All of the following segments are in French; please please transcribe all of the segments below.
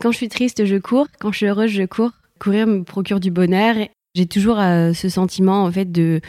Quand je suis triste, je cours. Quand je suis heureuse, je cours. Courir me procure du bonheur. J'ai toujours euh, ce sentiment en fait de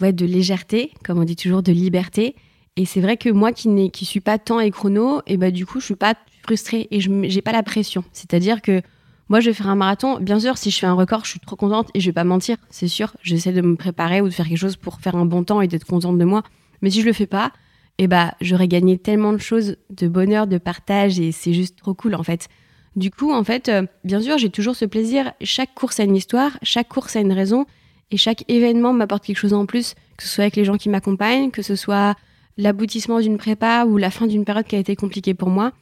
ouais, de légèreté, comme on dit toujours, de liberté. Et c'est vrai que moi qui ne qui suis pas temps et chrono, et bah du coup je suis pas frustrée et je n'ai pas la pression. C'est-à-dire que moi je vais faire un marathon. Bien sûr, si je fais un record, je suis trop contente et je vais pas mentir, c'est sûr. J'essaie de me préparer ou de faire quelque chose pour faire un bon temps et d'être contente de moi. Mais si je le fais pas, et bah j'aurais gagné tellement de choses, de bonheur, de partage et c'est juste trop cool en fait. Du coup, en fait, euh, bien sûr, j'ai toujours ce plaisir. Chaque course a une histoire, chaque course a une raison et chaque événement m'apporte quelque chose en plus, que ce soit avec les gens qui m'accompagnent, que ce soit l'aboutissement d'une prépa ou la fin d'une période qui a été compliquée pour moi.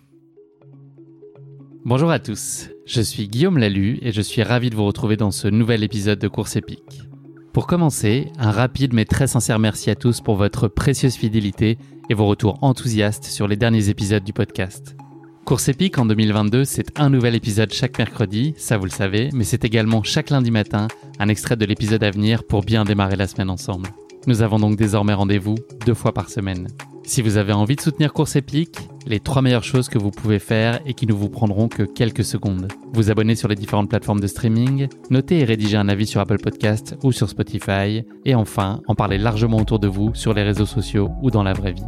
Bonjour à tous, je suis Guillaume Lalu et je suis ravi de vous retrouver dans ce nouvel épisode de Course épique. Pour commencer, un rapide mais très sincère merci à tous pour votre précieuse fidélité et vos retours enthousiastes sur les derniers épisodes du podcast. Course épique en 2022, c'est un nouvel épisode chaque mercredi, ça vous le savez, mais c'est également chaque lundi matin un extrait de l'épisode à venir pour bien démarrer la semaine ensemble. Nous avons donc désormais rendez-vous deux fois par semaine. Si vous avez envie de soutenir Course Épique, les trois meilleures choses que vous pouvez faire et qui ne vous prendront que quelques secondes. Vous abonner sur les différentes plateformes de streaming, noter et rédiger un avis sur Apple Podcast ou sur Spotify, et enfin en parler largement autour de vous sur les réseaux sociaux ou dans la vraie vie.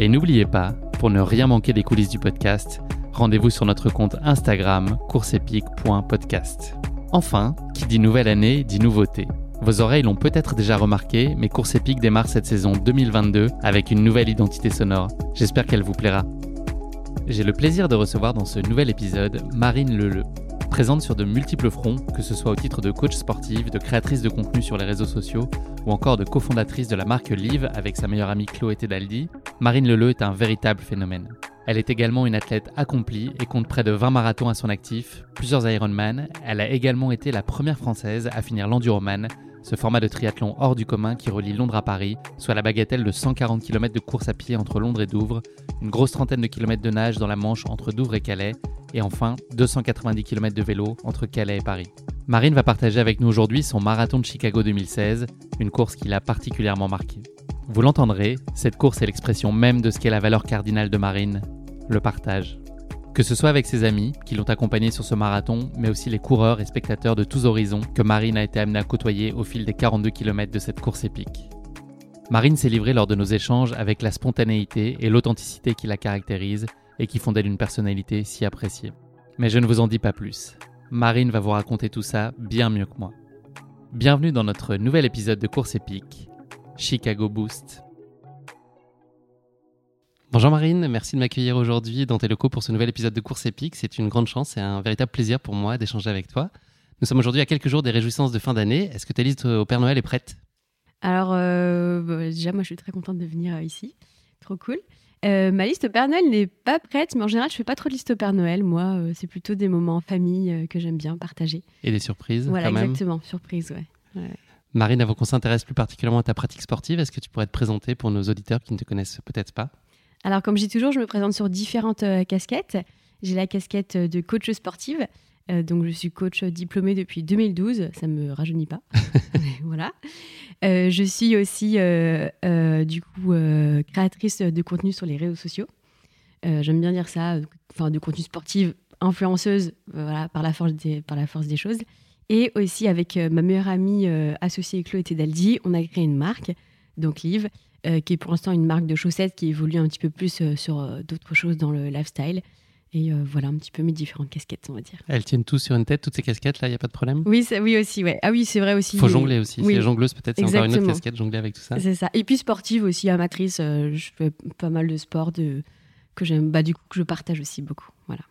Et n'oubliez pas, pour ne rien manquer des coulisses du podcast, rendez-vous sur notre compte Instagram courseepique.podcast. Enfin, qui dit nouvelle année dit nouveauté. Vos oreilles l'ont peut-être déjà remarqué, mais Course Épique démarre cette saison 2022 avec une nouvelle identité sonore. J'espère qu'elle vous plaira. J'ai le plaisir de recevoir dans ce nouvel épisode Marine Leleu. Présente sur de multiples fronts, que ce soit au titre de coach sportive, de créatrice de contenu sur les réseaux sociaux ou encore de cofondatrice de la marque Live avec sa meilleure amie Chloé Tedaldi, Marine Leleu est un véritable phénomène. Elle est également une athlète accomplie et compte près de 20 marathons à son actif, plusieurs Ironman. Elle a également été la première française à finir l'Enduroman, ce format de triathlon hors du commun qui relie Londres à Paris, soit la bagatelle de 140 km de course à pied entre Londres et Douvres, une grosse trentaine de kilomètres de nage dans la Manche entre Douvres et Calais, et enfin 290 km de vélo entre Calais et Paris. Marine va partager avec nous aujourd'hui son marathon de Chicago 2016, une course qui l'a particulièrement marquée. Vous l'entendrez, cette course est l'expression même de ce qu'est la valeur cardinale de Marine, le partage. Que ce soit avec ses amis, qui l'ont accompagné sur ce marathon, mais aussi les coureurs et spectateurs de tous horizons que Marine a été amenée à côtoyer au fil des 42 km de cette course épique. Marine s'est livrée lors de nos échanges avec la spontanéité et l'authenticité qui la caractérisent et qui font d'elle une personnalité si appréciée. Mais je ne vous en dis pas plus. Marine va vous raconter tout ça bien mieux que moi. Bienvenue dans notre nouvel épisode de Course épique, Chicago Boost. Bonjour Marine, merci de m'accueillir aujourd'hui dans tes locaux pour ce nouvel épisode de Course épique. C'est une grande chance et un véritable plaisir pour moi d'échanger avec toi. Nous sommes aujourd'hui à quelques jours des réjouissances de fin d'année. Est-ce que ta liste au Père Noël est prête? Alors, euh, bah, déjà, moi, je suis très contente de venir euh, ici. Trop cool. Euh, ma liste au Père Noël n'est pas prête, mais en général, je fais pas trop de liste au Père Noël. Moi, c'est plutôt des moments en famille que j'aime bien partager. Et des surprises Voilà, quand même. exactement. Surprise, ouais. ouais. Marine, avant qu'on s'intéresse plus particulièrement à ta pratique sportive, est-ce que tu pourrais te présenter pour nos auditeurs qui ne te connaissent peut-être pas? Alors, comme je dis toujours, je me présente sur différentes euh, casquettes. J'ai la casquette de coach sportive. Euh, donc, je suis coach diplômée depuis 2012. Ça ne me rajeunit pas. voilà. Euh, je suis aussi, du coup, créatrice de contenu sur les réseaux sociaux. J'aime bien dire ça. Enfin, de contenu sportif, influenceuse, voilà, par la force des, par la force des choses. Et aussi, avec ma meilleure amie associée Chloé Tedaldi, on a créé une marque, donc Live, euh, qui est pour l'instant une marque de chaussettes qui évolue un petit peu plus euh, sur euh, d'autres choses dans le lifestyle. Et voilà un petit peu mes différentes casquettes, on va dire. Elles tiennent tous sur une tête, toutes ces casquettes là, il n'y a pas de problème? Oui, ça, oui aussi, ouais. Ah oui, c'est vrai aussi. Il faut jongler aussi. Oui. C'est jongleuse peut-être, c'est encore une autre casquette, jongler avec tout ça. C'est ça. Et puis sportive aussi, amatrice. je fais pas mal de sport de... que j'aime, bah, du coup, que je partage aussi beaucoup. Voilà.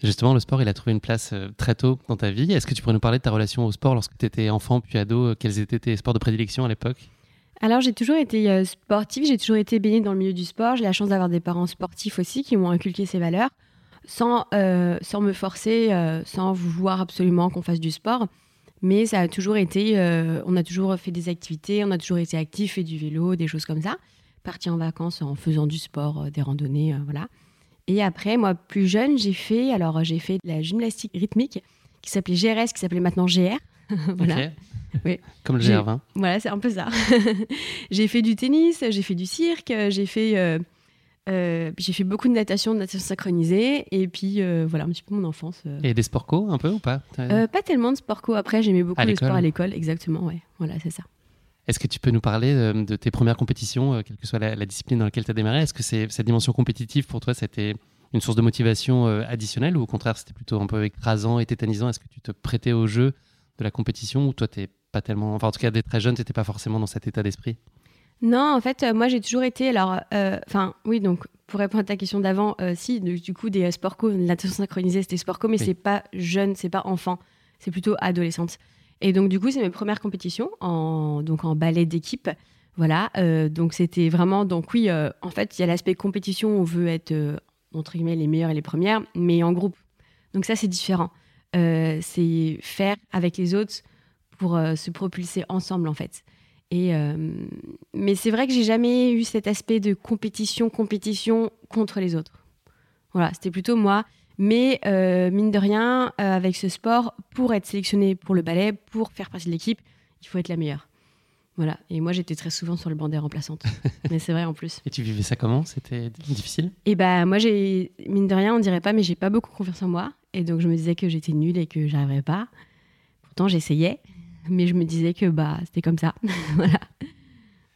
Justement, le sport, il a trouvé une place très tôt dans ta vie. Est-ce que tu pourrais nous parler de ta relation au sport lorsque tu étais enfant puis ado? Quels étaient tes sports de prédilection à l'époque? Alors j'ai toujours été euh, sportive, j'ai toujours été baignée dans le milieu du sport. J'ai la chance d'avoir des parents sportifs aussi qui m'ont inculqué ces valeurs, sans, euh, sans me forcer, euh, sans vouloir absolument qu'on fasse du sport. Mais ça a toujours été, on a toujours fait des activités, on a toujours été actifs, fait du vélo, des choses comme ça. Parti en vacances en faisant du sport, des randonnées, voilà. Et après, moi, plus jeune, j'ai fait, alors j'ai fait de la gymnastique rythmique qui s'appelait GRS, qui s'appelait maintenant GR. voilà. Oui. Comme le GR20. Voilà, c'est un peu ça. j'ai fait du tennis, j'ai fait du cirque, j'ai fait euh, Euh, j'ai fait beaucoup de natation, de natation synchronisée, et puis euh, voilà un petit peu mon enfance. euh. Et des sports co un peu ou pas? Pas tellement de sport co. Après, j'aimais beaucoup le sport à l'école, exactement. Ouais, voilà, c'est ça. Est-ce que tu peux nous parler de tes premières compétitions, quelle que soit la, la discipline dans laquelle tu as démarré? Est-ce que cette dimension compétitive pour toi, c'était une source de motivation additionnelle ou au contraire c'était plutôt un peu écrasant et tétanisant? Est-ce que tu te prêtais au jeu de la compétition ou toi t'es pas tellement, enfin en tout cas dès très jeune, tu n'étais pas forcément dans cet état d'esprit? Non, en fait, euh, moi, j'ai toujours été. Alors, euh, enfin, oui, donc, pour répondre à ta question d'avant, euh, si, du, du coup, des euh, sport co, la natation synchronisée, c'était sport co, mais Oui. c'est pas jeune, c'est pas enfant, c'est plutôt adolescente. Et donc, du coup, c'est mes premières compétitions en, donc, en ballet d'équipe. Voilà, euh, donc c'était vraiment. Donc, oui, euh, en fait, il y a l'aspect compétition, on veut être, euh, entre guillemets, les meilleures et les premières, mais en groupe. Donc, ça, c'est différent. Euh, c'est faire avec les autres pour euh, se propulser ensemble, en fait. Et euh, mais c'est vrai que j'ai jamais eu cet aspect de compétition, compétition contre les autres. Voilà, c'était plutôt moi. Mais mine de rien, avec ce sport, pour être sélectionné pour le ballet, pour faire partie de l'équipe, il faut être la meilleure. Voilà. Et moi, j'étais très souvent sur le banc des remplaçantes. mais c'est vrai en plus. Et tu vivais ça comment? C'était difficile? Et bah moi, j'ai mine de rien, on dirait pas, mais j'ai pas beaucoup confiance en moi. Et donc je me disais que j'étais nulle et que j'arriverais pas. Pourtant, j'essayais, mais je me disais que bah c'était comme ça. voilà.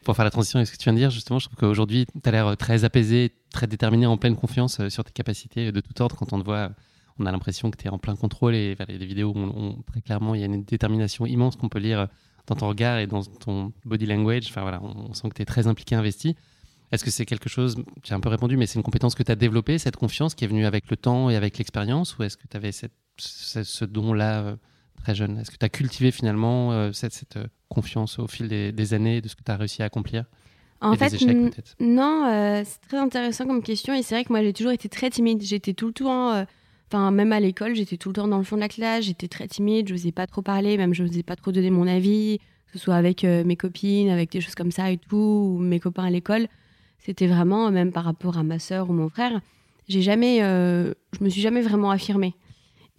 Pour faire la transition avec ce que tu viens de dire, justement, je trouve qu'aujourd'hui, tu as l'air très apaisé, très déterminé, en pleine confiance euh, sur tes capacités de tout ordre. Quand on te voit, on a l'impression que tu es en plein contrôle et les vidéos, on- très clairement, il y a une détermination immense qu'on peut lire euh, dans ton regard et dans ton body language. Enfin voilà, on, on sent que tu es très impliqué, investi. Est-ce que c'est quelque chose, j'ai un peu répondu, mais c'est une compétence que tu as développée, cette confiance qui est venue avec le temps et avec l'expérience, ou est-ce que tu avais cette, ce, ce don-là euh, très jeune? Est-ce que tu as cultivé finalement euh, cette, cette, euh, confiance au fil des, des années, de ce que tu as réussi à accomplir? En et fait, des échecs Non, euh, c'est très intéressant comme question. Et c'est vrai que moi, j'ai toujours été très timide. J'étais tout le temps, euh, enfin, même à l'école, j'étais tout le temps dans le fond de la classe. J'étais très timide. Je n'osais pas trop parler. Même, je n'osais pas trop donner mon avis, que ce soit avec euh, mes copines, avec des choses comme ça et tout, ou mes copains à l'école. C'était vraiment, même par rapport à ma sœur ou mon frère, j'ai jamais, euh, je me suis jamais vraiment affirmée.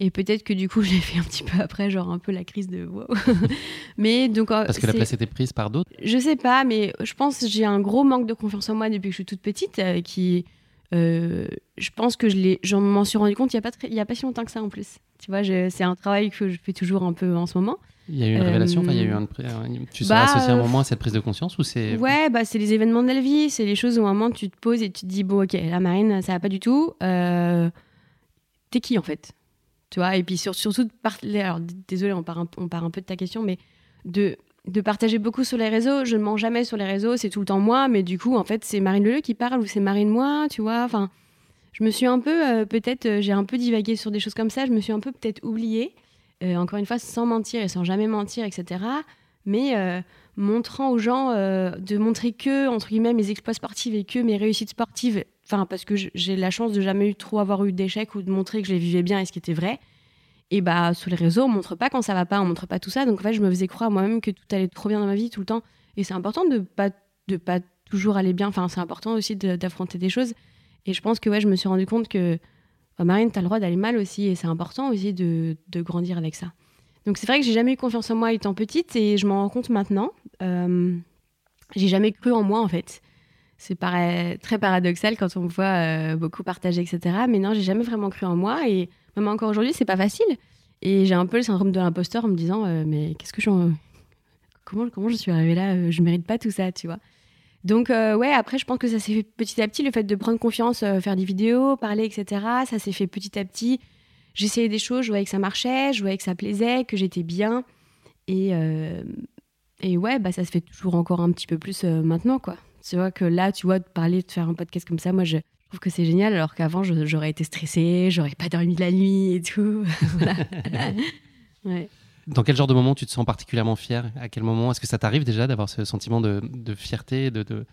Et peut-être que du coup, je l'ai fait un petit peu après, genre un peu la crise de wow. Mais donc, euh, Parce que la place était prise par d'autres? Je sais pas, mais je pense que j'ai un gros manque de confiance en moi depuis que je suis toute petite. euh, qui, euh, je pense que je l'ai, j'en m'en suis rendu compte il y a pas très- il y a pas si longtemps que ça en plus. Tu vois, c'est un travail que je fais toujours un peu en ce moment. Il y a eu une Euh, révélation enfin, il y a eu un, un- Tu bah, seras associé un euh, moment à cette prise de conscience ou c'est... Ouais, bah c'est les événements de la vie, c'est les choses où à un moment tu te poses et tu te dis bon ok, la marine ça va pas du tout. Euh, T'es qui en fait? Tu vois Et puis sur- surtout de parler. Alors désolé, on part un, on part un peu de ta question, mais de de partager beaucoup sur les réseaux. Je ne mens jamais sur les réseaux, c'est tout le temps moi, mais du coup en fait c'est Marine Leleu qui parle ou c'est Marine moi, tu vois Enfin, je me suis un peu euh, peut-être euh, j'ai un peu divagué sur des choses comme ça. Je me suis un peu peut-être oubliée. Euh, encore une fois, sans mentir et sans jamais mentir, etc. Mais euh, montrant aux gens euh, de montrer que entre guillemets mes exploits sportifs et que mes réussites sportives enfin parce que j'ai la chance de jamais eu trop avoir eu d'échecs ou de montrer que je les vivais bien et ce qui était vrai et bah sur les réseaux on montre pas quand ça va pas on montre pas tout ça. Donc en fait je me faisais croire moi-même que tout allait trop bien dans ma vie tout le temps. Et c'est important de pas de pas toujours aller bien. Enfin c'est important aussi d'affronter des choses. Et je pense que ouais je me suis rendu compte que bah, Marine t'as le droit d'aller mal aussi et c'est important aussi de, grandir avec ça donc c'est vrai que j'ai jamais eu confiance en moi étant petite et je m'en rends compte maintenant euh, j'ai jamais cru en moi en fait. C'est très paradoxal quand on me voit euh, beaucoup partager, etc. Mais non, j'ai jamais vraiment cru en moi et même encore aujourd'hui, c'est pas facile. Et j'ai un peu le syndrome de l'imposteur en me disant euh, mais qu'est-ce que j'en comment comment je suis arrivée là Je mérite pas tout ça, tu vois. Donc euh, ouais, après je pense que ça s'est fait petit à petit le fait de prendre confiance, euh, faire des vidéos, parler, etc. Ça s'est fait petit à petit. J'essayais des choses, je voyais que ça marchait, je voyais que ça plaisait, que j'étais bien. Et, euh, et ouais, bah, ça se fait toujours encore un petit peu plus euh, maintenant, quoi. Tu vois que là, tu vois, de parler, de faire un podcast comme ça, moi, je trouve que c'est génial, alors qu'avant, j'aurais été stressée, j'aurais pas dormi de la nuit et tout. Voilà. ouais. Dans quel genre de moment tu te sens particulièrement fier? À quel moment? Est-ce que ça t'arrive déjà d'avoir ce sentiment de, fierté, de, de-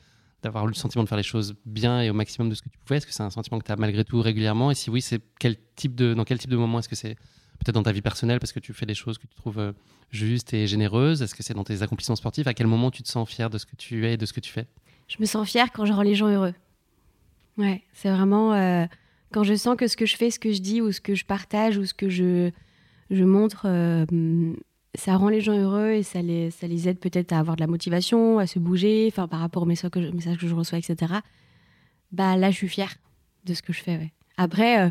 d'avoir le sentiment de faire les choses bien et au maximum de ce que tu pouvais? Est-ce que c'est un sentiment que tu as malgré tout régulièrement? Et si oui, c'est quel type de, dans quel type de moment Est-ce que c'est peut-être dans ta vie personnelle parce que tu fais des choses que tu trouves euh, justes et généreuses? Est-ce que c'est dans tes accomplissements sportifs? À quel moment tu te sens fier de ce que tu es et de ce que tu fais? Je me sens fière quand je rends les gens heureux. Ouais, c'est vraiment euh, quand je sens que ce que je fais, ce que je dis ou ce que je partage ou ce que je, je montre, euh, ça rend les gens heureux et ça les, ça les aide peut-être à avoir de la motivation, à se bouger, enfin par rapport aux messages que je, messages que je reçois, etc. bah là, je suis fière de ce que je fais. Après, euh,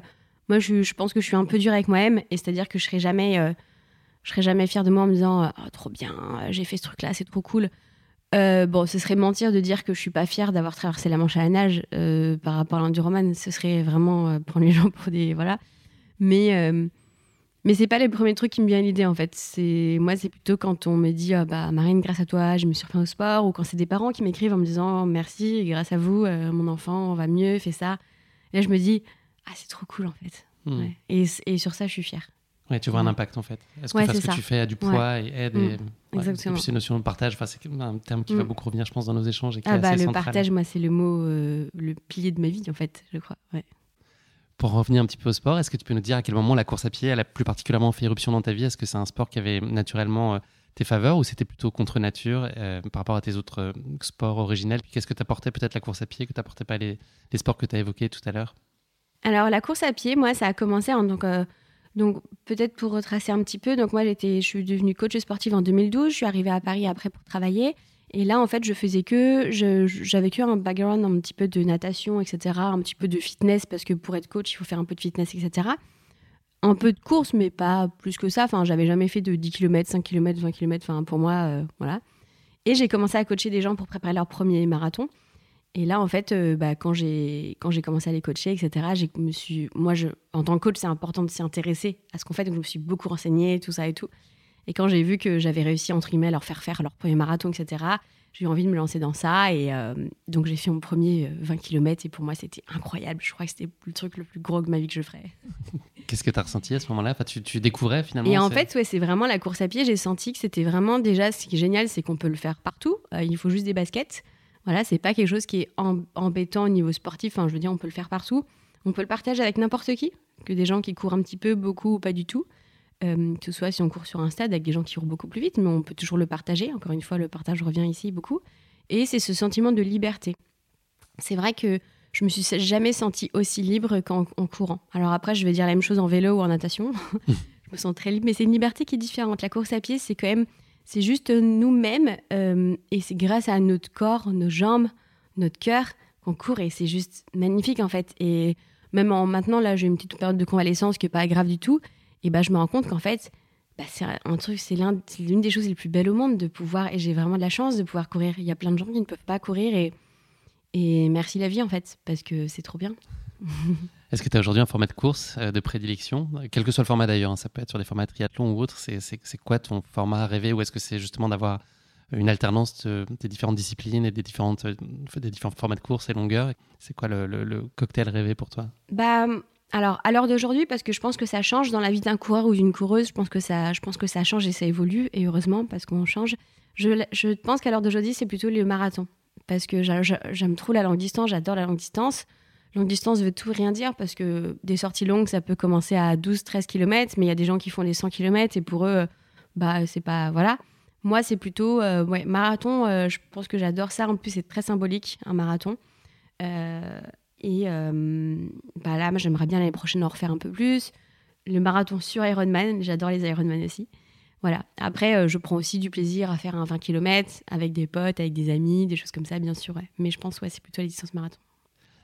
moi, je, pense que je suis un peu dure avec moi-même, et c'est-à-dire que je serai jamais, euh, je serai jamais fière de moi en me disant oh, trop bien, j'ai fait ce truc-là, c'est trop cool. bon, ce serait mentir de dire que je suis pas fière d'avoir traversé la Manche à la nage par rapport à l'enduroman. Ce serait vraiment prendre les gens pour des voilà. Mais mais c'est pas les premiers trucs qui me viennent à l'idée en fait. C'est moi c'est plutôt quand on me dit ah, bah Marine grâce à toi je me suis au sport ou quand c'est des parents qui m'écrivent en me disant merci grâce à vous euh, mon enfant va mieux fait ça. Et là je me dis ah c'est trop cool en fait. Hmm. Et, et, sur ça je suis fière. Ouais, tu vois un impact en fait. Est-ce que ce que tu fais a du poids et aide et, hmm. Exactement. Et puis ces notions de partage, c'est un terme qui va hmm. beaucoup revenir je pense dans nos échanges et qui ah est bah, le partage moi c'est le mot euh, le pilier de ma vie en fait je crois. Ouais. Pour revenir un petit peu au sport, est-ce que tu peux nous dire à quel moment la course à pied elle a plus particulièrement fait éruption dans ta vie? Est-ce que c'est un sport qui avait naturellement euh, tes faveurs ou c'était plutôt contre nature euh, par rapport à tes autres euh, sports originels? Qu'est-ce que t'apportait peut-être la course à pied que t'apportais pas les, les, sports que tu as évoqués tout à l'heure? Alors la course à pied, moi ça a commencé en, donc donc peut-être pour retracer un petit peu. Donc moi j'étais, je suis devenue coach sportive en 2012. Je suis arrivée à Paris après pour travailler. Et là, en fait, je faisais que, j'avais que un background un petit peu de natation, etc., un petit peu de fitness, parce que pour être coach, il faut faire un peu de fitness, etc. Un peu de course, mais pas plus que ça. Enfin, j'avais jamais fait de 10 km, 5 km, 20 km. Enfin, pour moi, euh, voilà. Et j'ai commencé à coacher des gens pour préparer leur premier marathon. Et là, en fait, euh, bah, quand j'ai commencé à les coacher, etc., me suis, moi, je, en tant que coach, c'est important de s'y intéresser à ce qu'on fait. Donc, je me suis beaucoup renseignée, tout ça et tout. Et quand j'ai vu que j'avais réussi, entre guillemets, à leur faire faire leur premier marathon, etc., j'ai eu envie de me lancer dans ça. Et euh, donc, j'ai fait mon premier 20 euh, km. Et pour moi, c'était incroyable. Je crois que c'était le truc le plus gros de ma vie que je ferais. Qu'est-ce que tu as ressenti à ce moment-là? Enfin, tu, découvrais finalement Et en fait, ouais, c'est vraiment la course à pied. J'ai senti que c'était vraiment déjà ce qui est génial, c'est qu'on peut le faire partout. Euh, il faut juste des baskets. Voilà, c'est pas quelque chose qui est embêtant au niveau sportif. Enfin, je veux dire, on peut le faire partout. On peut le partager avec n'importe qui, que des gens qui courent un petit peu, beaucoup ou pas du tout. Euh, que ce soit si on court sur un stade avec des gens qui courent beaucoup plus vite, mais on peut toujours le partager. Encore une fois, le partage revient ici beaucoup. Et c'est ce sentiment de liberté. C'est vrai que je me suis jamais sentie aussi libre qu'en courant. Alors après, je vais dire la même chose en vélo ou en natation. je me sens très libre, mais c'est une liberté qui est différente. La course à pied, c'est quand même, c'est juste nous-mêmes, euh, et c'est grâce à notre corps, nos jambes, notre cœur qu'on court, et c'est juste magnifique en fait. Et même en maintenant, là, j'ai une petite période de convalescence qui est pas grave du tout, et bah, je me rends compte qu'en fait, bah, c'est un truc, c'est l'une des choses les plus belles au monde de pouvoir, et j'ai vraiment de la chance de pouvoir courir. Il y a plein de gens qui ne peuvent pas courir, et, et merci la vie en fait, parce que c'est trop bien. Est-ce que tu as aujourd'hui un format de course euh, de prédilection? Quel que soit le format d'ailleurs, hein, ça peut être sur des formats triathlon ou autre, c'est quoi ton format rêvé Ou est-ce que c'est justement d'avoir une alternance des différentes disciplines et des, différentes, euh, des différents formats de course et longueurs? C'est quoi le, le, cocktail rêvé pour toi? Bah, alors, à l'heure d'aujourd'hui, parce que je pense que ça change dans la vie d'un coureur ou d'une coureuse, je pense, que ça, je pense que ça change et ça évolue, et heureusement, parce qu'on change. Je, pense qu'à l'heure d'aujourd'hui, c'est plutôt le marathon. Parce que j'aime trop la longue distance, j'adore la longue distance. Longue distance veut tout rien dire, parce que des sorties longues, ça peut commencer à 12-13 km, mais il y a des gens qui font des 100 km, et pour eux, bah, c'est pas. Voilà. Moi, c'est plutôt. Euh, marathon, euh, je pense que j'adore ça. En plus, c'est très symbolique, un marathon. Euh, et euh, bah là, moi, j'aimerais bien l'année prochaine en refaire un peu plus. Le marathon sur Ironman, j'adore les Ironman aussi. Voilà. Après, euh, je prends aussi du plaisir à faire un 20 km avec des potes, avec des amis, des choses comme ça, bien sûr. Mais je pense, ouais, c'est plutôt les distances marathon.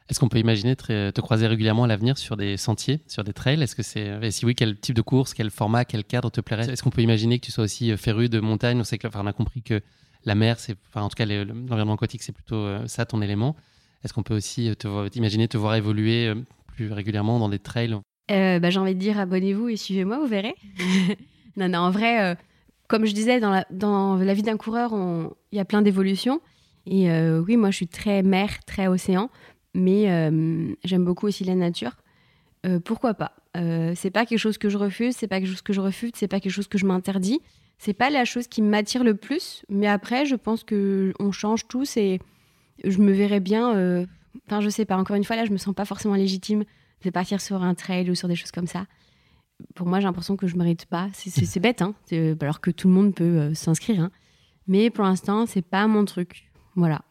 Est-ce qu'on peut imaginer te, te, croiser régulièrement à l'avenir sur des sentiers, sur des trails? Est-ce que c'est, si oui, quel type de course, quel format, quel cadre te plairait? Est-ce qu'on peut imaginer que tu sois aussi euh, féru de montagne? On a compris que la mer, enfin, en tout cas, l'environnement aquatique, c'est plutôt ça ton élément. Est-ce qu'on peut aussi te, imaginer te voir évoluer euh, plus régulièrement dans des trails? Euh, bah, J'ai envie de dire abonnez-vous et suivez-moi, vous verrez. non, non, en vrai, euh, comme je disais, dans la, dans la vie d'un coureur, il y a plein d'évolutions. Et oui, moi, je suis très mer, très océan, mais j'aime beaucoup aussi la nature. pourquoi pas? C'est pas quelque chose que je refuse, c'est pas quelque chose que je refuse, c'est pas quelque chose que je m'interdis. C'est pas la chose qui m'attire le plus, mais après, je pense que on change tous et je me verrais bien. Euh, enfin, je sais pas. Encore une fois, là, je me sens pas forcément légitime de partir sur un trail ou sur des choses comme ça. Pour moi, j'ai l'impression que je mérite pas. C'est bête, hein, alors que tout le monde peut euh, s'inscrire. Hein. Mais pour l'instant, c'est pas mon truc. Voilà,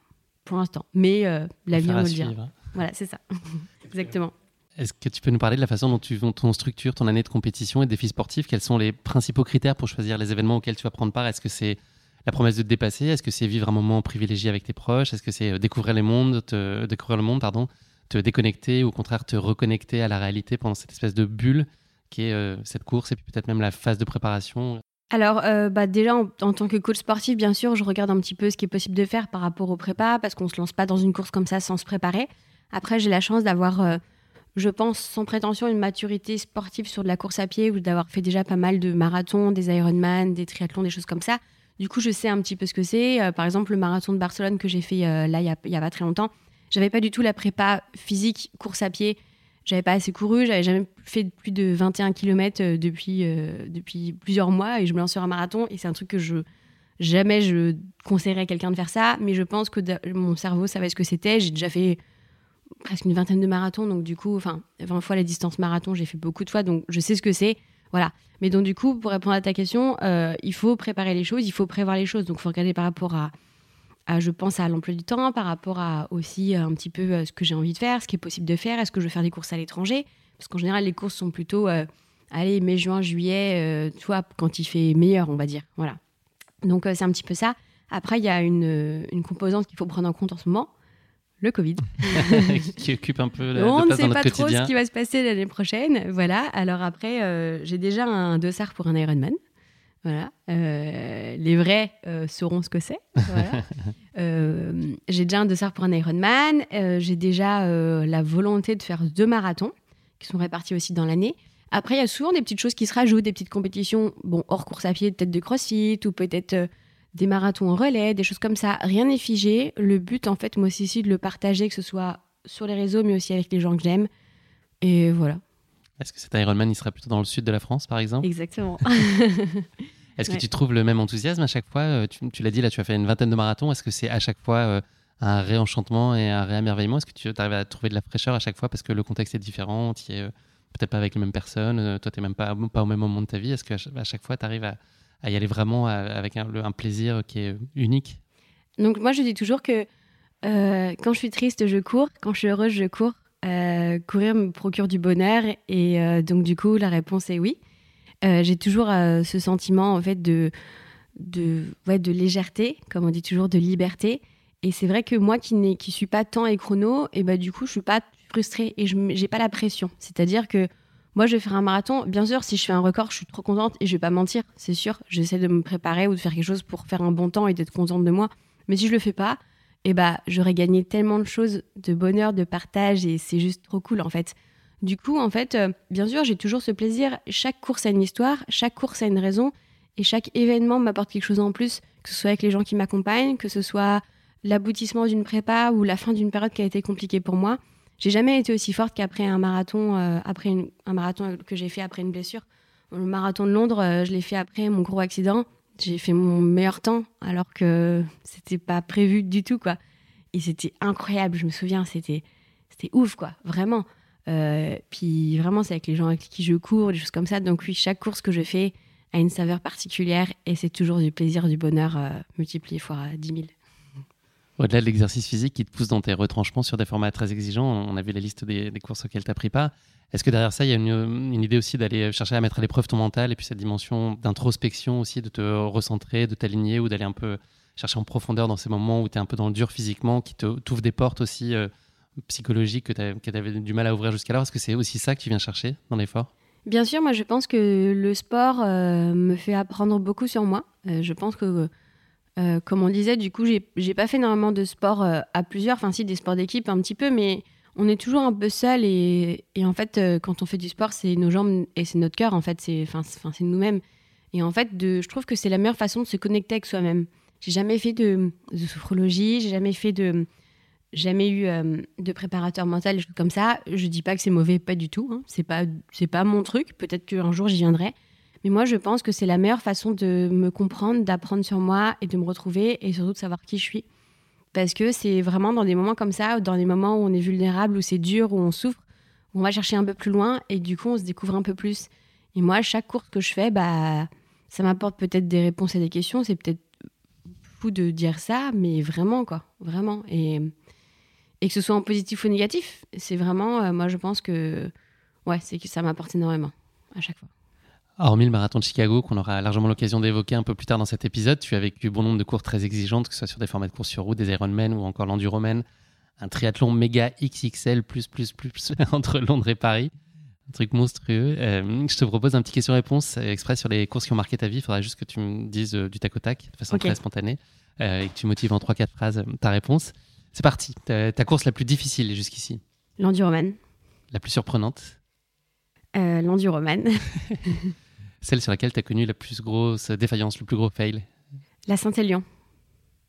pour l'instant. Mais euh, l'avenir me le dira. Hein. Voilà, c'est ça. Exactement. Est-ce que tu peux nous parler de la façon dont tu ton structure ton année de compétition et défis sportifs Quels sont les principaux critères pour choisir les événements auxquels tu vas prendre part? Est-ce que c'est la promesse de te dépasser Est-ce que c'est vivre un moment privilégié avec tes proches? Est-ce que c'est euh, découvrir découvrir le monde, pardon, te déconnecter ou au contraire te reconnecter à la réalité pendant cette espèce de bulle qui est euh, cette course et puis peut-être même la phase de préparation? Alors, euh, bah déjà, en, tant que coach sportif, bien sûr, je regarde un petit peu ce qui est possible de faire par rapport au prépa, parce qu'on ne se lance pas dans une course comme ça sans se préparer. Après, j'ai la chance d'avoir, je pense, sans prétention, une maturité sportive sur de la course à pied, ou d'avoir fait déjà pas mal de marathons, des Ironman, des triathlons, des choses comme ça. Du coup, je sais un petit peu ce que c'est. Euh, par exemple, le marathon de Barcelone que j'ai fait là, il n'y a, pas très longtemps, j'avais pas du tout la prépa physique, course à pied. J'avais pas assez couru, j'avais jamais fait plus de 21 km euh, depuis, euh, depuis plusieurs mois et je me lance sur un marathon et c'est un truc que je jamais je conseillerais à quelqu'un de faire ça, mais je pense que mon cerveau savait ce que c'était. J'ai déjà fait presque une vingtaine de marathons, donc du coup, enfin, 20 fois la distance marathon, j'ai fait beaucoup de fois, donc je sais ce que c'est. Voilà. Mais donc, du coup, pour répondre à ta question, euh, il faut préparer les choses, il faut prévoir les choses. Donc, il faut regarder par rapport à, je pense, à l'emploi du temps, par rapport à aussi un petit peu euh, ce que j'ai envie de faire, ce qui est possible de faire. Est-ce que je veux faire des courses à l'étranger? Parce qu'en général, les courses sont plutôt, euh, allez, mai, juin, juillet, tu vois, quand il fait meilleur, on va dire. Voilà. Donc, c'est un petit peu ça. Après, il y a une, une composante qu'il faut prendre en compte en ce moment le Covid. qui occupe un peu la, On ne sait pas trop ce qui va se passer l'année prochaine. Voilà. Alors après, euh, j'ai déjà un dossard pour un Ironman. Voilà. Euh, les vrais euh, sauront ce que c'est. j'ai déjà un dossard pour un Ironman. j'ai déjà la volonté de faire deux marathons qui sont répartis aussi dans l'année. Après, il y a souvent des petites choses qui se rajoutent, des petites compétitions, bon, hors course à pied, peut-être de crossfit ou peut-être des marathons en relais, des choses comme ça. Rien n'est figé. Le but, en fait, moi aussi, c'est de le partager, que ce soit sur les réseaux, mais aussi avec les gens que j'aime. Et voilà. Est-ce que cet Ironman, il serait plutôt dans le sud de la France, par exemple? Exactement. Est-ce que tu trouves le même enthousiasme à chaque fois? Euh, Tu, l'as dit, là, tu as fait une vingtaine de marathons. Est-ce que c'est à chaque fois euh, un réenchantement et un réamerveillement? Est-ce que tu arrives à trouver de la fraîcheur à chaque fois parce que le contexte est différent Tu es euh, peut-être pas avec les mêmes personnes. toi, tu n'es même pas, pas au même moment de ta vie? Est-ce qu'à chaque fois, tu arrives à, à y aller vraiment avec un, plaisir qui est unique Donc moi, je dis toujours que euh, quand je suis triste, je cours. Quand je suis heureuse, je cours. Euh, courir me procure du bonheur. Et euh, donc, du coup, la réponse est oui. J'ai toujours ce sentiment, en fait, de, de, ouais, de légèreté, comme on dit toujours, de liberté. Et c'est vrai que moi qui ne suis pas temps et chrono, et bah, du coup, je suis pas frustrée et je n'ai pas la pression. C'est-à-dire que moi, je vais faire un marathon. Bien sûr, si je fais un record, je suis trop contente et je vais pas mentir, c'est sûr. J'essaie de me préparer ou de faire quelque chose pour faire un bon temps et d'être contente de moi. Mais si je le fais pas, eh bah, j'aurais gagné tellement de choses, de bonheur, de partage et c'est juste trop cool en fait. Du coup, en fait, euh, bien sûr, j'ai toujours ce plaisir. Chaque course a une histoire, chaque course a une raison et chaque événement m'apporte quelque chose en plus, que ce soit avec les gens qui m'accompagnent, que ce soit l'aboutissement d'une prépa ou la fin d'une période qui a été compliquée pour moi. J'ai jamais été aussi forte qu'après un marathon, euh, après un marathon que j'ai fait après une blessure. Le marathon de Londres, euh, je l'ai fait après mon gros accident. J'ai fait mon meilleur temps alors que c'était pas prévu du tout quoi. Et c'était incroyable. Je me souviens, c'était c'était ouf quoi, vraiment. Euh, puis vraiment, c'est avec les gens avec qui je cours, des choses comme ça. Donc oui, chaque course que je fais a une saveur particulière et c'est toujours du plaisir, du bonheur multiplié fois 10 000. Au-delà de l'exercice physique qui te pousse dans tes retranchements sur des formats très exigeants, on a vu la liste des, courses auxquelles tu n'as pris pas. Est-ce que derrière ça, il y a une, idée aussi d'aller chercher à mettre à l'épreuve ton mental et puis cette dimension d'introspection aussi, de te recentrer, de t'aligner ou d'aller un peu chercher en profondeur dans ces moments où tu es un peu dans le dur physiquement, qui t'ouvre des portes aussi euh, psychologiques que tu avais du mal à ouvrir jusqu'alors? Est-ce que c'est aussi ça que tu viens chercher dans l'effort? Bien sûr, moi je pense que le sport euh, me fait apprendre beaucoup sur moi. Euh, je pense que euh, comme on disait, du coup, j'ai pas fait énormément de sport euh, à plusieurs, enfin si des sports d'équipe un petit peu, mais on est toujours un peu seul et, en fait, euh, quand on fait du sport, c'est nos jambes et c'est notre cœur, en fait, c'est nous-mêmes. Et en fait, je trouve que c'est la meilleure façon de se connecter avec soi-même. J'ai jamais fait de, sophrologie, j'ai jamais fait de, jamais eu de préparateur mental, comme ça. Je dis pas que c'est mauvais, pas du tout. Hein. C'est pas, pas mon truc. Peut-être qu'un jour j'y viendrai. Mais moi, je pense que c'est la meilleure façon de me comprendre, d'apprendre sur moi et de me retrouver et surtout de savoir qui je suis. Parce que c'est vraiment dans des moments comme ça, dans des moments où on est vulnérable, où c'est dur, où on souffre, où on va chercher un peu plus loin et du coup, on se découvre un peu plus. Et moi, chaque cours que je fais, bah, ça m'apporte peut-être des réponses à des questions. C'est peut-être fou de dire ça, mais vraiment, quoi. Vraiment. Et, et que ce soit en positif ou négatif, c'est vraiment, euh, moi, je pense que, ouais, c'est que ça m'apporte énormément à chaque fois. Hormis le marathon de Chicago, qu'on aura largement l'occasion d'évoquer un peu plus tard dans cet épisode, tu as vécu bon nombre de courses très exigeantes, que ce soit sur des formats de courses sur route, des Ironman ou encore l'Enduroman. un triathlon méga XXL plus plus plus entre Londres et Paris. Un truc monstrueux. Euh, je te propose un petit question-réponse exprès sur les courses qui ont marqué ta vie. Il faudra juste que tu me dises du tac au tac, de façon très spontanée, et que tu motives en 3-4 phrases ta réponse. C'est parti. Ta, course la plus difficile jusqu'ici L'enduroman. La plus surprenante euh, L'enduroman. Celle sur laquelle tu as connu la plus grosse défaillance, le plus gros fail La Saint-Élion.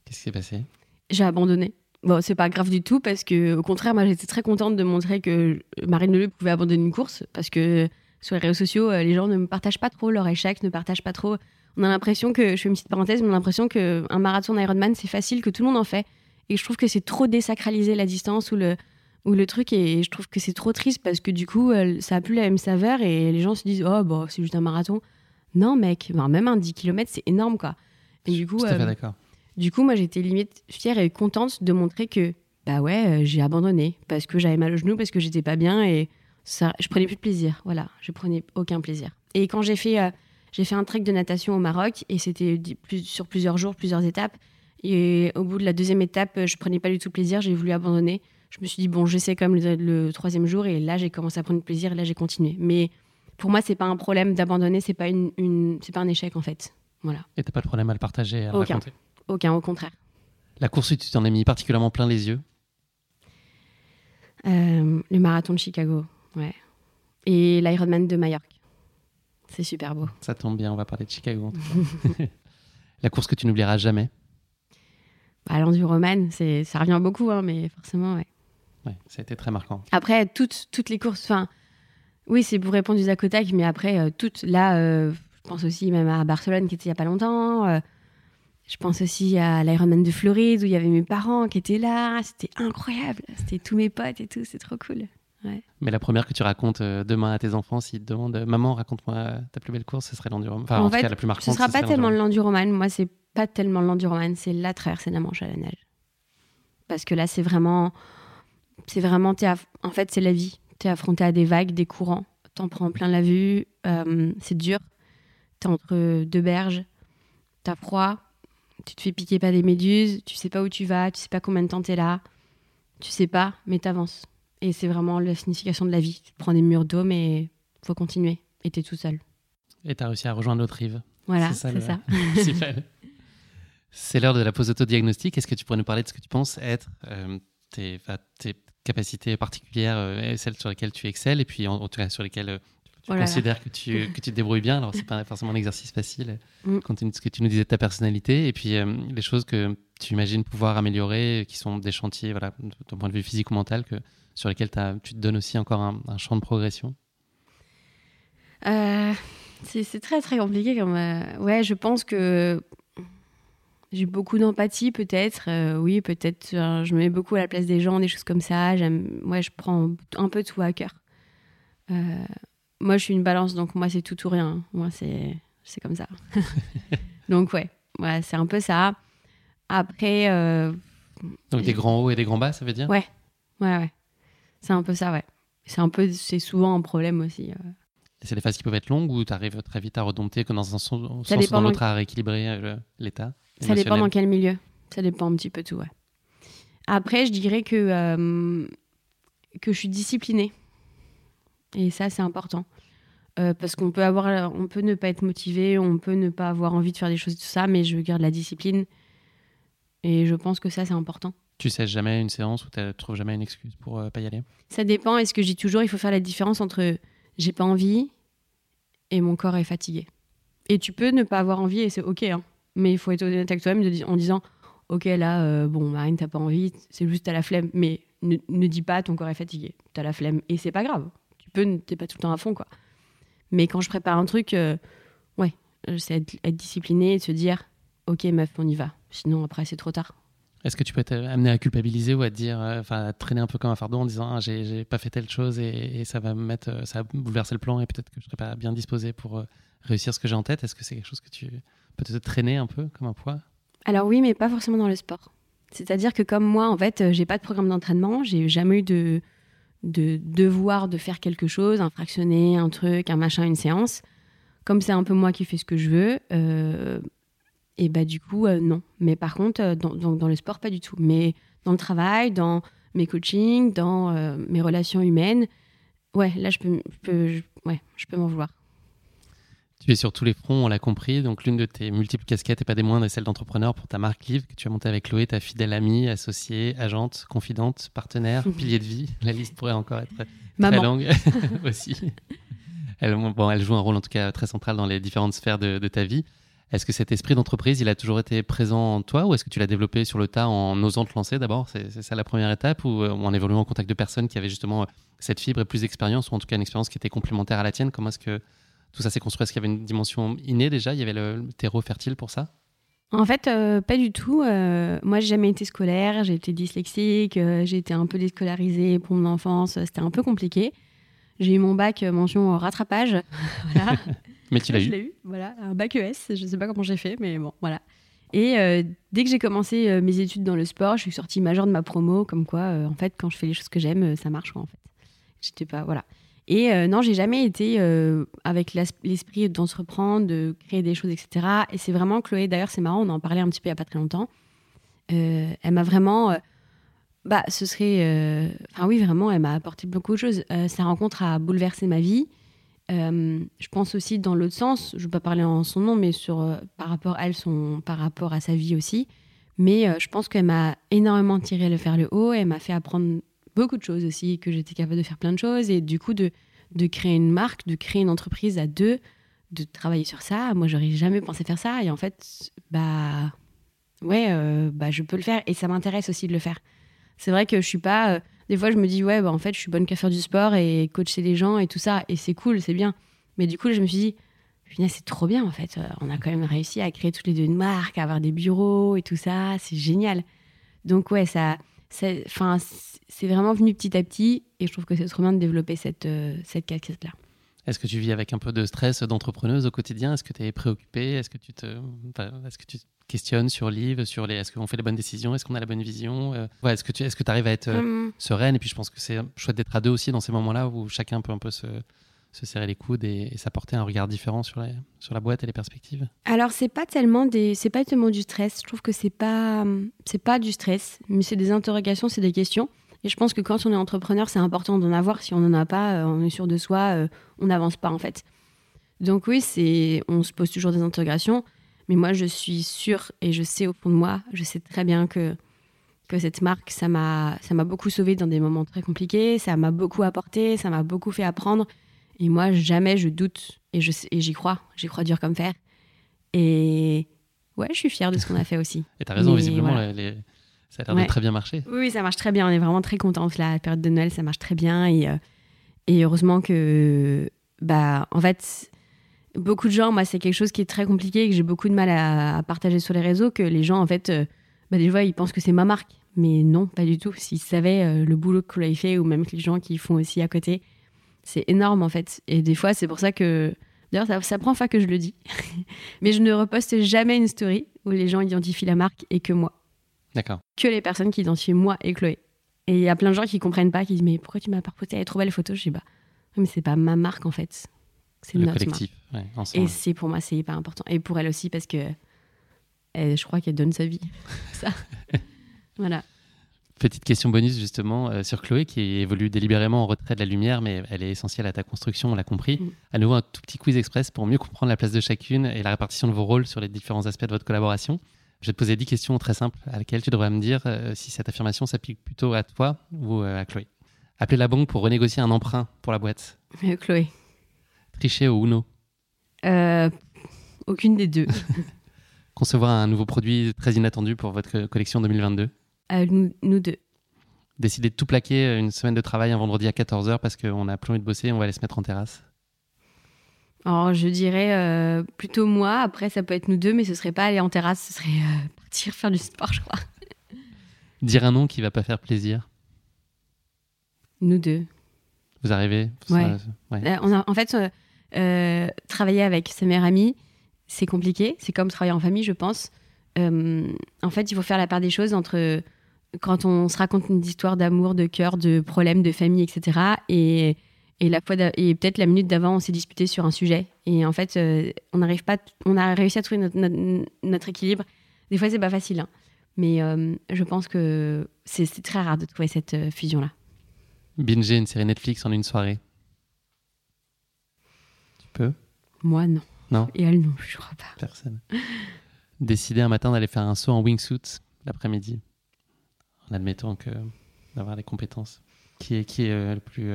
Qu'est-ce qui s'est passé? J'ai abandonné. Bon, c'est pas grave du tout parce que, au contraire, moi j'étais très contente de montrer que Marine Leleu pouvait abandonner une course parce que sur les réseaux sociaux, euh, les gens ne me partagent pas trop leur échec, ne partagent pas trop. On a l'impression que, je fais une petite parenthèse, on a l'impression qu'un marathon Ironman c'est facile, que tout le monde en fait. Et je trouve que c'est trop désacralisé la distance ou le, ou le truc. Et je trouve que c'est trop triste parce que du coup, ça a plus la même saveur et les gens se disent Oh, bon, c'est juste un marathon. Non, mec, même un 10 km, c'est énorme, quoi. Et du coup, euh. Du coup, moi, j'étais limite fière et contente de montrer que, bah ouais, euh, j'ai abandonné parce que j'avais mal au genou, parce que j'étais pas bien et ça, je prenais plus de plaisir. Voilà, je prenais aucun plaisir. Et quand j'ai fait, euh, j'ai fait un trek de natation au Maroc et c'était sur plusieurs jours, plusieurs étapes. Et au bout de la deuxième étape, je prenais pas du tout plaisir, j'ai voulu abandonner. Je me suis dit, bon, j'essaie quand même le, troisième jour, et là, j'ai commencé à prendre plaisir, et là, j'ai continué. Mais pour moi, c'est pas un problème d'abandonner, c'est pas, une, c'est pas un échec, en fait. Voilà. Et t'as pas de problème à le partager, à Aucun. raconter? Aucun, au contraire. La course tu t'en es mis particulièrement plein les yeux? Euh, Le marathon de Chicago, ouais. Et l'Ironman de Majorque. C'est super beau. Ça tombe bien, on va parler de Chicago. En tout cas. la course que tu n'oublieras jamais? Bah, L'enduroman, ça revient beaucoup, hein, mais forcément, ouais. Ouais, ça a été très marquant. Après, toutes, toutes les courses, enfin, oui, c'est pour répondre du Zakotak, mais après, euh, toutes, là, euh, je pense aussi même à Barcelone qui était il n'y a pas longtemps. Euh, je pense aussi à l'Ironman de Floride où il y avait mes parents qui étaient là. C'était incroyable. C'était tous mes potes et tout. C'est trop cool. Ouais. Mais la première que tu racontes demain à tes enfants, s'ils te demandent Maman, raconte-moi ta plus belle course, ce serait l'enduroman. Enfin, en, tout cas, la plus marquante. Ce sera pas tellement l'enduroman. Moi, c'est pas tellement l'enduroman, c'est la traversée de la Manche à la neige. Parce que là, c'est vraiment. C'est vraiment. En fait, c'est la vie. Tu es affronté à des vagues, des courants. T'en prends plein la vue. Euh, c'est dur. Tu es entre deux berges. Tu as froid. Tu te fais piquer par des méduses. Tu sais pas où tu vas. Tu sais pas combien de temps tu es là. Tu sais pas, mais tu avances. Et c'est vraiment la signification de la vie. Tu prends des murs d'eau, mais faut continuer. Et tu es tout seul. Et tu as réussi à rejoindre l'autre rive. Voilà, c'est ça. ça. C'est l'heure de la pause autodiagnostique. Est-ce que tu pourrais nous parler de ce que tu penses être euh, tes, capacités particulières, euh, celles sur lesquelles tu excelles, et puis en, tout cas sur lesquelles euh, tu oh considères que tu, que tu te débrouilles bien. Alors, c'est pas forcément un exercice facile, mm. compte tenu de ce que tu nous disais de ta personnalité, et puis les choses que tu imagines pouvoir améliorer, qui sont des chantiers, voilà, de ton point de vue physique ou mental, que, sur lesquels tu te donnes aussi encore un, un champ de progression. c'est très très compliqué comme ouais je pense que j'ai beaucoup d'empathie, peut-être. Euh, oui, peut-être. je me mets beaucoup à la place des gens, des choses comme ça. J'aime, ouais, je prends un peu tout à cœur. Euh, moi, je suis une balance, donc moi, c'est tout ou rien. Moi, c'est, c'est comme ça. donc, ouais, ouais c'est un peu ça. Après. Euh, donc, des grands hauts et des grands bas, ça veut dire? Ouais, ouais, ouais. C'est un peu ça, ouais. C'est un peu, c'est souvent un problème aussi. C'est des phases qui peuvent être longues ou tu arrives très vite à redompter que dans un sens, ou dans l'autre à rééquilibrer l'état? Ça dépend dans quel milieu. Ça dépend un petit peu tout, ouais. Après, je dirais que, euh, que je suis disciplinée. Et ça, c'est important. Euh, parce qu'on peut avoir, on peut ne pas être motivé, on peut ne pas avoir envie de faire des choses, tout ça, mais je garde la discipline. Et je pense que ça, c'est important. Tu sais jamais une séance ou tu trouves jamais une excuse pour ne euh, pas y aller? Ça dépend. Est-ce que je dis toujours, il faut faire la différence entre j'ai pas envie et mon corps est fatigué? Et tu peux ne pas avoir envie et c'est ok. Hein mais il faut être honnête avec toi-même en disant Ok, là, euh, bon, Marine, t'as pas envie, c'est juste t'as la flemme, mais ne, dis pas ton corps est fatigué, t'as la flemme, et c'est pas grave. Tu peux, t'es pas tout le temps à fond, quoi. Mais quand je prépare un truc, euh, ouais, c'est être, être, discipliné et se dire Ok, meuf, on y va. Sinon, après, c'est trop tard. Est-ce que tu peux être amené à culpabiliser ou à dire, euh, enfin, à traîner un peu comme un fardeau en disant ah, j'ai pas fait telle chose et, ça va me mettre, ça va bouleverser le plan et peut-être que je serai pas bien disposé pour réussir ce que j'ai en tête? Est-ce que c'est quelque chose que tu peut-être traîner un peu comme un poids? Alors oui, mais pas forcément dans le sport. C'est-à-dire que comme moi, en fait, j'ai pas de programme d'entraînement, j'ai jamais eu de, de devoir de faire quelque chose, un fractionné, un truc, un machin, une séance. Comme c'est un peu moi qui fais ce que je veux, euh, et bah du coup, euh, non. Mais par contre, euh, dans, dans, le sport, pas du tout. Mais dans le travail, dans mes coachings, dans mes relations humaines, ouais, là, je peux, je peux, ouais, je peux m'en vouloir. Tu es sur tous les fronts, on l'a compris. Donc, l'une de tes multiples casquettes, et pas des moindres, est celle d'entrepreneur pour ta marque Livre, que tu as montée avec Chloé, ta fidèle amie, associée, agente, confidente, partenaire, pilier de vie. La liste pourrait encore être très longue aussi. Elle, bon, elle joue un rôle en tout cas très central dans les différentes sphères de, ta vie. Est-ce que cet esprit d'entreprise, il a toujours été présent en toi ou est-ce que tu l'as développé sur le tas en osant te lancer d'abord? C'est ça la première étape ou, euh, en évoluant en contact de personnes qui avaient justement euh, cette fibre et plus d'expérience ou en tout cas une expérience qui était complémentaire à la tienne? Comment est-ce que tout ça s'est construit Est-ce qu'il y avait une dimension innée déjà? Il y avait le, terreau fertile pour ça? En fait, euh, pas du tout. moi, j'ai jamais été scolaire, j'ai été dyslexique, j'ai été un peu déscolarisée pour mon enfance, c'était un peu compliqué. J'ai eu mon bac euh, mention rattrapage. voilà. mais tu l'as eu Je l'ai eu, voilà, un bac ES. Je ne sais pas comment j'ai fait, mais bon, voilà. Et euh, dès que j'ai commencé euh, mes études dans le sport, je suis sortie majeure de ma promo, comme quoi, en fait, quand je fais les choses que j'aime, ça marche, en fait. J'étais pas, voilà. Et non, j'ai jamais été avec l'esprit d'entreprendre, de créer des choses, etc. Et c'est vraiment Chloé, d'ailleurs, c'est marrant, on en parlait un petit peu il n'y a pas très longtemps. elle m'a vraiment bah, ce serait. Euh, enfin, oui, vraiment, elle m'a apporté beaucoup de choses. Euh, sa rencontre a bouleversé ma vie. Euh, je pense aussi dans l'autre sens, je ne vais pas parler en son nom, mais sur, par rapport à elle, par rapport à sa vie aussi. Mais je pense qu'elle m'a énormément tiré le fer le haut. Elle m'a fait apprendre beaucoup de choses aussi, que j'étais capable de faire plein de choses. Et du coup, de, de créer une marque, de créer une entreprise à deux, de travailler sur ça. Moi, j'aurais jamais pensé faire ça. Et en fait, bah, ouais, bah, je peux le faire. Et ça m'intéresse aussi de le faire. C'est vrai que je suis pas. Euh, des fois, je me dis, ouais, bah, en fait, je suis bonne qu'à faire du sport et coacher les gens et tout ça. Et c'est cool, c'est bien. Mais du coup, je me suis dit, c'est trop bien, en fait. Euh, on a quand même réussi à créer toutes les deux une marque, à avoir des bureaux et tout ça. C'est génial. Donc, ouais, ça. Enfin, c'est vraiment venu petit à petit et je trouve que c'est trop bien de développer cette, euh, cette casquette-là. Est-ce que tu vis avec un peu de stress d'entrepreneuse au quotidien? Est-ce que tu es préoccupée Est-ce que tu te, est-ce que tu questionnes sur les, est-ce qu'on fait les bonnes décisions? Est-ce qu'on a la bonne vision? Euh, Est-ce que tu, est-ce que tu arrives à être euh, hum. sereine? Et puis je pense que c'est chouette d'être à deux aussi dans ces moments-là où chacun peut un peu se, se serrer les coudes et, s'apporter un regard différent sur, les, sur la boîte et les perspectives Alors c'est pas pas tellement du stress. Je trouve que c'est pas, pas du stress, mais c'est des interrogations, c'est des questions. Et je pense que quand on est entrepreneur, c'est important d'en avoir. Si on n'en a pas, euh, on est sûr de soi, euh, on n'avance pas en fait. Donc oui, c'est, on se pose toujours des interrogations. Mais moi, je suis sûre et je sais au fond de moi, je sais très bien que, que cette marque, ça m'a, ça m'a beaucoup sauvé dans des moments très compliqués. Ça m'a beaucoup apporté, ça m'a beaucoup fait apprendre. Et moi, jamais je doute et, j'y crois. J'y crois dur comme fer. Et ouais, je suis fière de ce qu'on a fait aussi. Et tu as raison, visiblement, les, ça a l'air de très bien marcher. Oui, ça marche très bien. On est vraiment très contents. La période de Noël, ça marche très bien. Et, euh, et heureusement que, bah, en fait, beaucoup de gens, moi, c'est quelque chose qui est très compliqué et que j'ai beaucoup de mal à, partager sur les réseaux. Que les gens, en fait, euh, bah, des fois, ils pensent que c'est ma marque. Mais non, pas du tout. S'ils savaient euh, le boulot que l'avez fait ou même les gens qui font aussi à côté, c'est énorme, en fait. Et des fois, c'est pour ça que. D'ailleurs, ça, ça prend fois que je le dis. Mais je ne reposte jamais une story où les gens identifient la marque et que moi. D'accord. Que les personnes qui identifient moi et Chloé. Et il y a plein de gens qui comprennent pas, qui disent Mais pourquoi tu m'as pas posté Elle est trop belle photo. Je dis Bah, mais c'est pas ma marque en fait. C'est notre collectif. Marque. et c'est pour moi, c'est hyper important. Et pour elle aussi, parce que je crois qu'elle donne sa vie. Ça. voilà. Petite question bonus justement euh, sur Chloé qui évolue délibérément en retrait de la lumière, mais elle est essentielle à ta construction, on l'a compris. Mm. À nouveau, un tout petit quiz express pour mieux comprendre la place de chacune et la répartition de vos rôles sur les différents aspects de votre collaboration. Je vais te poser 10 questions très simples à laquelle tu devrais me dire euh, si cette affirmation s'applique plutôt à toi ou euh, à Chloé. Appeler la banque pour renégocier un emprunt pour la boîte. Chloé. Tricher au Uno? aucune des deux. Concevoir un nouveau produit très inattendu pour votre collection 2022. Nous, nous, deux. Décider de tout plaquer une semaine de travail un vendredi à 14h parce qu'on a plus envie de bosser et on va aller se mettre en terrasse. Alors, je dirais euh, plutôt moi. Après, ça peut être nous deux, mais ce serait pas aller en terrasse, ce serait euh, partir faire du sport, je crois. Dire un nom qui va pas faire plaisir. Nous deux. Vous arrivez ouais. Euh, on a, En fait, travailler avec sa mère amie, c'est compliqué. C'est comme travailler en famille, je pense. en fait, il faut faire la part des choses entre quand on se raconte une histoire d'amour, de cœur, de problèmes, de famille, etc. Et et, la fois et peut-être la minute d'avant, on s'est disputé sur un sujet. Et en fait, euh, on n'arrive pas, on a réussi à trouver notre, notre, équilibre. Des fois, c'est pas facile. Hein. Mais je pense que c'est très rare de trouver cette fusion-là. Binger une série Netflix en une soirée Tu peux? Moi, non. Non? Et elle, non, je crois pas. Personne. Décider un matin d'aller faire un saut en wingsuit l'après-midi, en admettant que d'avoir des compétences. Qui est, qui est le plus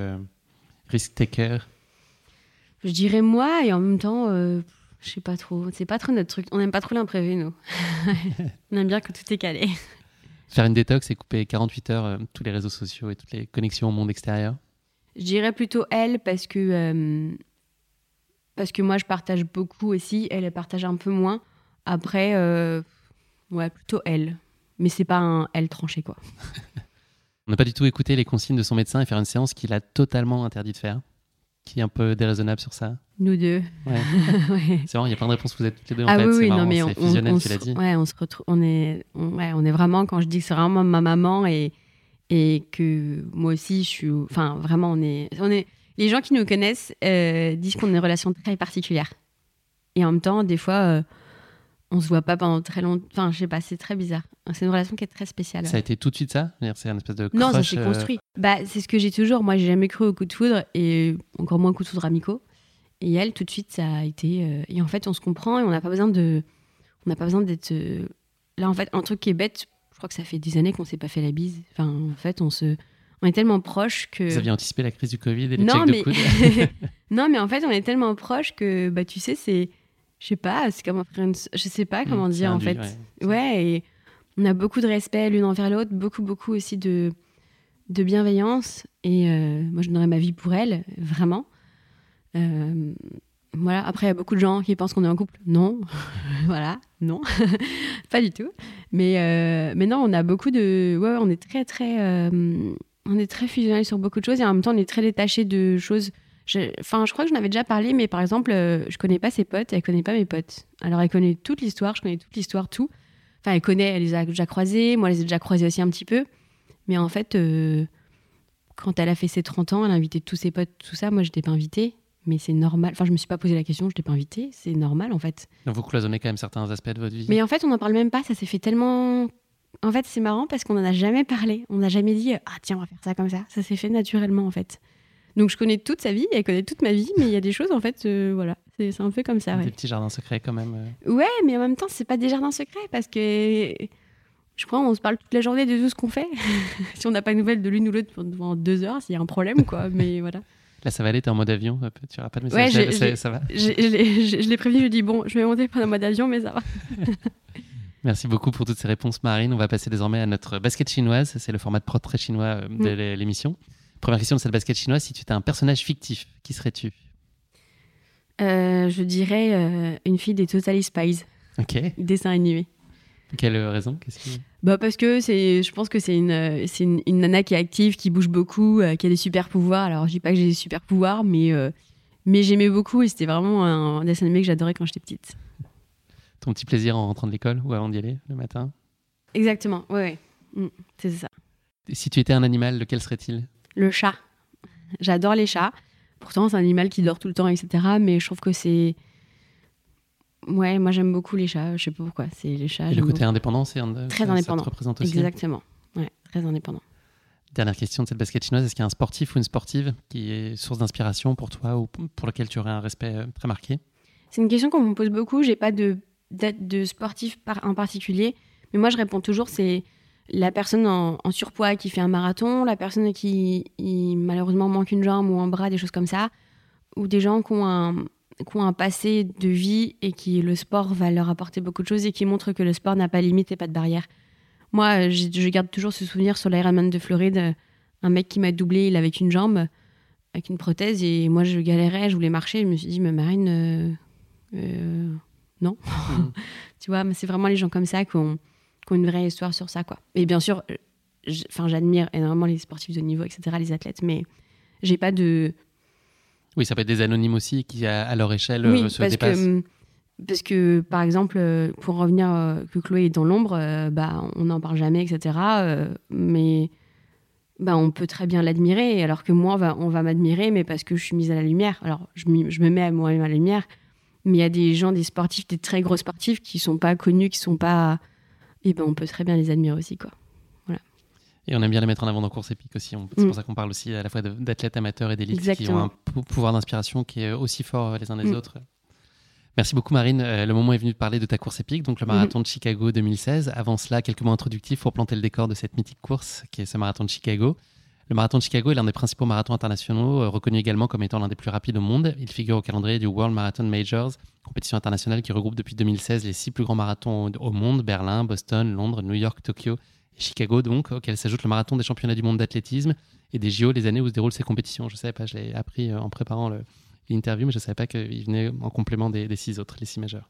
risk-taker Je dirais moi, et en même temps, euh, je sais pas trop. C'est pas trop notre truc. On n'aime pas trop l'imprévu, nous. on aime bien que tout est calé. Faire une détox et couper 48 heures euh, tous les réseaux sociaux et toutes les connexions au monde extérieur? Je dirais plutôt elle, parce que, euh, parce que moi, je partage beaucoup aussi. Elle, elle partage un peu moins. Après, ouais, plutôt elle. Mais c'est pas un elle tranché, quoi. On n'a pas du tout écouté les consignes de son médecin et faire une séance qu'il a totalement interdit de faire. Qui est un peu déraisonnable sur ça. Nous deux. Ouais. C'est vrai, il y a plein de réponses vous êtes toutes les deux en ah fait. Oui, oui, marrant, non, mais on, on, tu l'as dit. Ouais, on se retrouve, on est, ouais, on est vraiment, quand je dis que c'est vraiment ma maman et, et que moi aussi je suis, enfin vraiment, on est, on est, les gens qui nous connaissent euh, disent qu'on a une relation très particulière. Et en même temps, des fois, euh, on se voit pas pendant très longtemps. Enfin, je sais pas, c'est très bizarre. C'est une relation qui est très spéciale. Ça a été tout de suite ça? C'est un espèce de crush, Non, ça s'est euh, construit. Bah, c'est ce que j'ai toujours. Moi, j'ai jamais cru au coup de foudre et encore moins au coup de foudre amicaux. Et elle, tout de suite, ça a été. euh, Et en fait, on se comprend et on n'a pas besoin de. On n'a pas besoin d'être. euh, Là, en fait, un truc qui est bête. Je crois que ça fait des années qu'on s'est pas fait la bise. Enfin, en fait, on se. On est tellement proches que. Vous aviez anticipé la crise du Covid et les non, checks mais... de coude non, mais en fait, on est tellement proches que, bah, tu sais, c'est. Je sais pas, c'est comme un frère. une- Je sais pas comment Mmh, c'est dire, en fait. ouais. Ouais, et on a beaucoup de respect l'une envers l'autre, beaucoup, beaucoup aussi de, de bienveillance. Et euh, moi, je donnerais ma vie pour elle, vraiment. Euh, voilà. Après, il y a beaucoup de gens qui pensent qu'on est en couple. Non. voilà. Non. pas du tout. Mais, euh, mais non, on a beaucoup de. Ouais, ouais, on est très, très. on est très fusionnels sur beaucoup de choses et en même temps, on est très détachés de choses. Je- Enfin, je crois que j'en avais déjà parlé, mais par exemple, euh, je connais pas ses potes, elle connaît pas mes potes. Alors, elle connaît toute l'histoire, je connais toute l'histoire, tout. Enfin, elle connaît, elle les a déjà croisés, moi, je les ai déjà croisés aussi un petit peu. Mais en fait, euh, quand elle a fait ses 30 ans, elle a invité tous ses potes, tout ça. Moi, je n'étais pas invitée, mais c'est normal. Enfin, je me suis pas posé la question, je n'étais pas invitée, c'est normal en fait. Donc vous cloisonnez quand même certains aspects de votre vie. Mais en fait, on n'en parle même pas, ça s'est fait tellement. En fait, c'est marrant parce qu'on n'en a jamais parlé. On n'a jamais dit Ah, tiens, on va faire ça comme ça. Ça s'est fait naturellement en fait. Donc, je connais toute sa vie, elle connaît toute ma vie, mais il y a des choses en fait, euh, voilà. C'est un peu comme ça, ouais. Des petits jardins secrets quand même. euh. Ouais, mais en même temps, c'est pas des jardins secrets parce que je crois on se parle toute la journée de tout ce qu'on fait. si on n'a pas de nouvelles de l'une ou l'autre pendant deux heures, s'il y a un problème, quoi. Mais voilà. Là, ça va aller, t'es en mode avion, tu n'auras pas de Ouais, message, j'ai- ça, va. Je, l'ai- prévenu, je lui ai dit bon, je vais monter pendant mode avion, mais ça va. Merci beaucoup pour toutes ces réponses, Marine. On va passer désormais à notre basket chinoise. C'est le format de très chinois euh, de Mm. l'é- l'émission. Première question de cette basket chinoise si tu étais un personnage fictif, qui serais-tu Euh, je dirais euh, une fille des Totally Spies, Ok. dessin animé. Quelle raison? Qu'est-ce qui- Bah parce que c'est, je pense que c'est une, euh, c'est une, une nana qui est active, qui bouge beaucoup, euh, qui a des super pouvoirs. Alors je dis pas que j'ai des super pouvoirs, mais mais j'aimais beaucoup et c'était vraiment un, dessin animé que j'adorais quand j'étais petite. Ton petit plaisir en rentrant de l'école ou avant d'y aller le matin? Exactement, ouais, ouais. Mm, c'est ça. Et Si tu étais un animal, lequel serait-il? Le chat. J'adore les chats. Pourtant, c'est un animal qui dort tout le temps, etc. Mais je trouve que c'est. Ouais, moi j'aime beaucoup les chats. Je sais pas pourquoi. C'est les chats. Et le côté indépendant, c'est un- Très ça- indépendant. Ça te représente beaucoup. aussi Exactement. Ouais, très indépendant. Dernière question de cette basket chinoise. Est-ce qu'il y a un sportif ou une sportive qui est source d'inspiration pour toi ou pour lequel tu aurais un respect euh, très marqué? C'est une question qu'on me pose beaucoup. J'ai pas de date de sportif par, en particulier, mais moi je réponds toujours c'est la personne en, en surpoids qui fait un marathon, la personne qui il, malheureusement manque une jambe ou un bras, des choses comme ça, ou des gens qui ont un qui ont un passé de vie et qui le sport va leur apporter beaucoup de choses et qui montrent que le sport n'a pas de limite et pas de barrière. Moi, je garde toujours ce souvenir sur l'Ironman de Floride, un mec qui m'a doublé, il avait qu'une jambe, avec une prothèse, et moi je galérais, je voulais marcher, je me suis dit, mais Marine, euh, euh, non. Tu vois, mais c'est vraiment les gens comme ça qui ont, qui ont une vraie histoire sur ça, quoi. Et bien sûr, enfin, j'admire énormément les sportifs de niveau, etc., les athlètes, mais j'ai pas de... Oui, ça peut être des anonymes aussi qui, à, à leur échelle, oui, euh, se parce dépassent. que, parce que, par exemple, euh, pour revenir euh, que Chloé est dans l'ombre, euh, bah, on n'en parle jamais, etc., euh, mais bah, on peut très bien l'admirer, alors que moi, on va, on va m'admirer, mais parce que je suis mise à la lumière. Alors, je, me mets à moi-même à la lumière, mais il y a des gens, des sportifs, des très gros sportifs qui sont pas connus, qui sont pas et ben on peut très bien les admirer aussi quoi. Et on aime bien les mettre en avant dans course épique aussi. C'est mm. pour ça qu'on parle aussi à la fois d'athlètes amateurs et d'élite qui ont un pouvoir d'inspiration qui est aussi fort les uns des mm. autres. Merci beaucoup Marine. Euh, le moment est venu de parler de ta course épique, donc le marathon de Chicago 2016. Avant cela, quelques mots introductifs pour planter le décor de cette mythique course qui est ce marathon de Chicago. Le marathon de Chicago est l'un des principaux marathons internationaux, euh, reconnu également comme étant l'un des plus rapides au monde. Il figure au calendrier du World Marathon Majors, compétition internationale qui regroupe depuis 2016 les six plus grands marathons au monde, Berlin, Boston, Londres, New York, Tokyo et Chicago, donc, auquel s'ajoute le marathon des championnats du monde d'athlétisme et des JO, les années où se déroulent ces compétitions. Je ne savais pas, je l'ai appris euh, en préparant l'interview, mais je ne savais pas qu'il venait en complément des, des six autres, les six majeurs.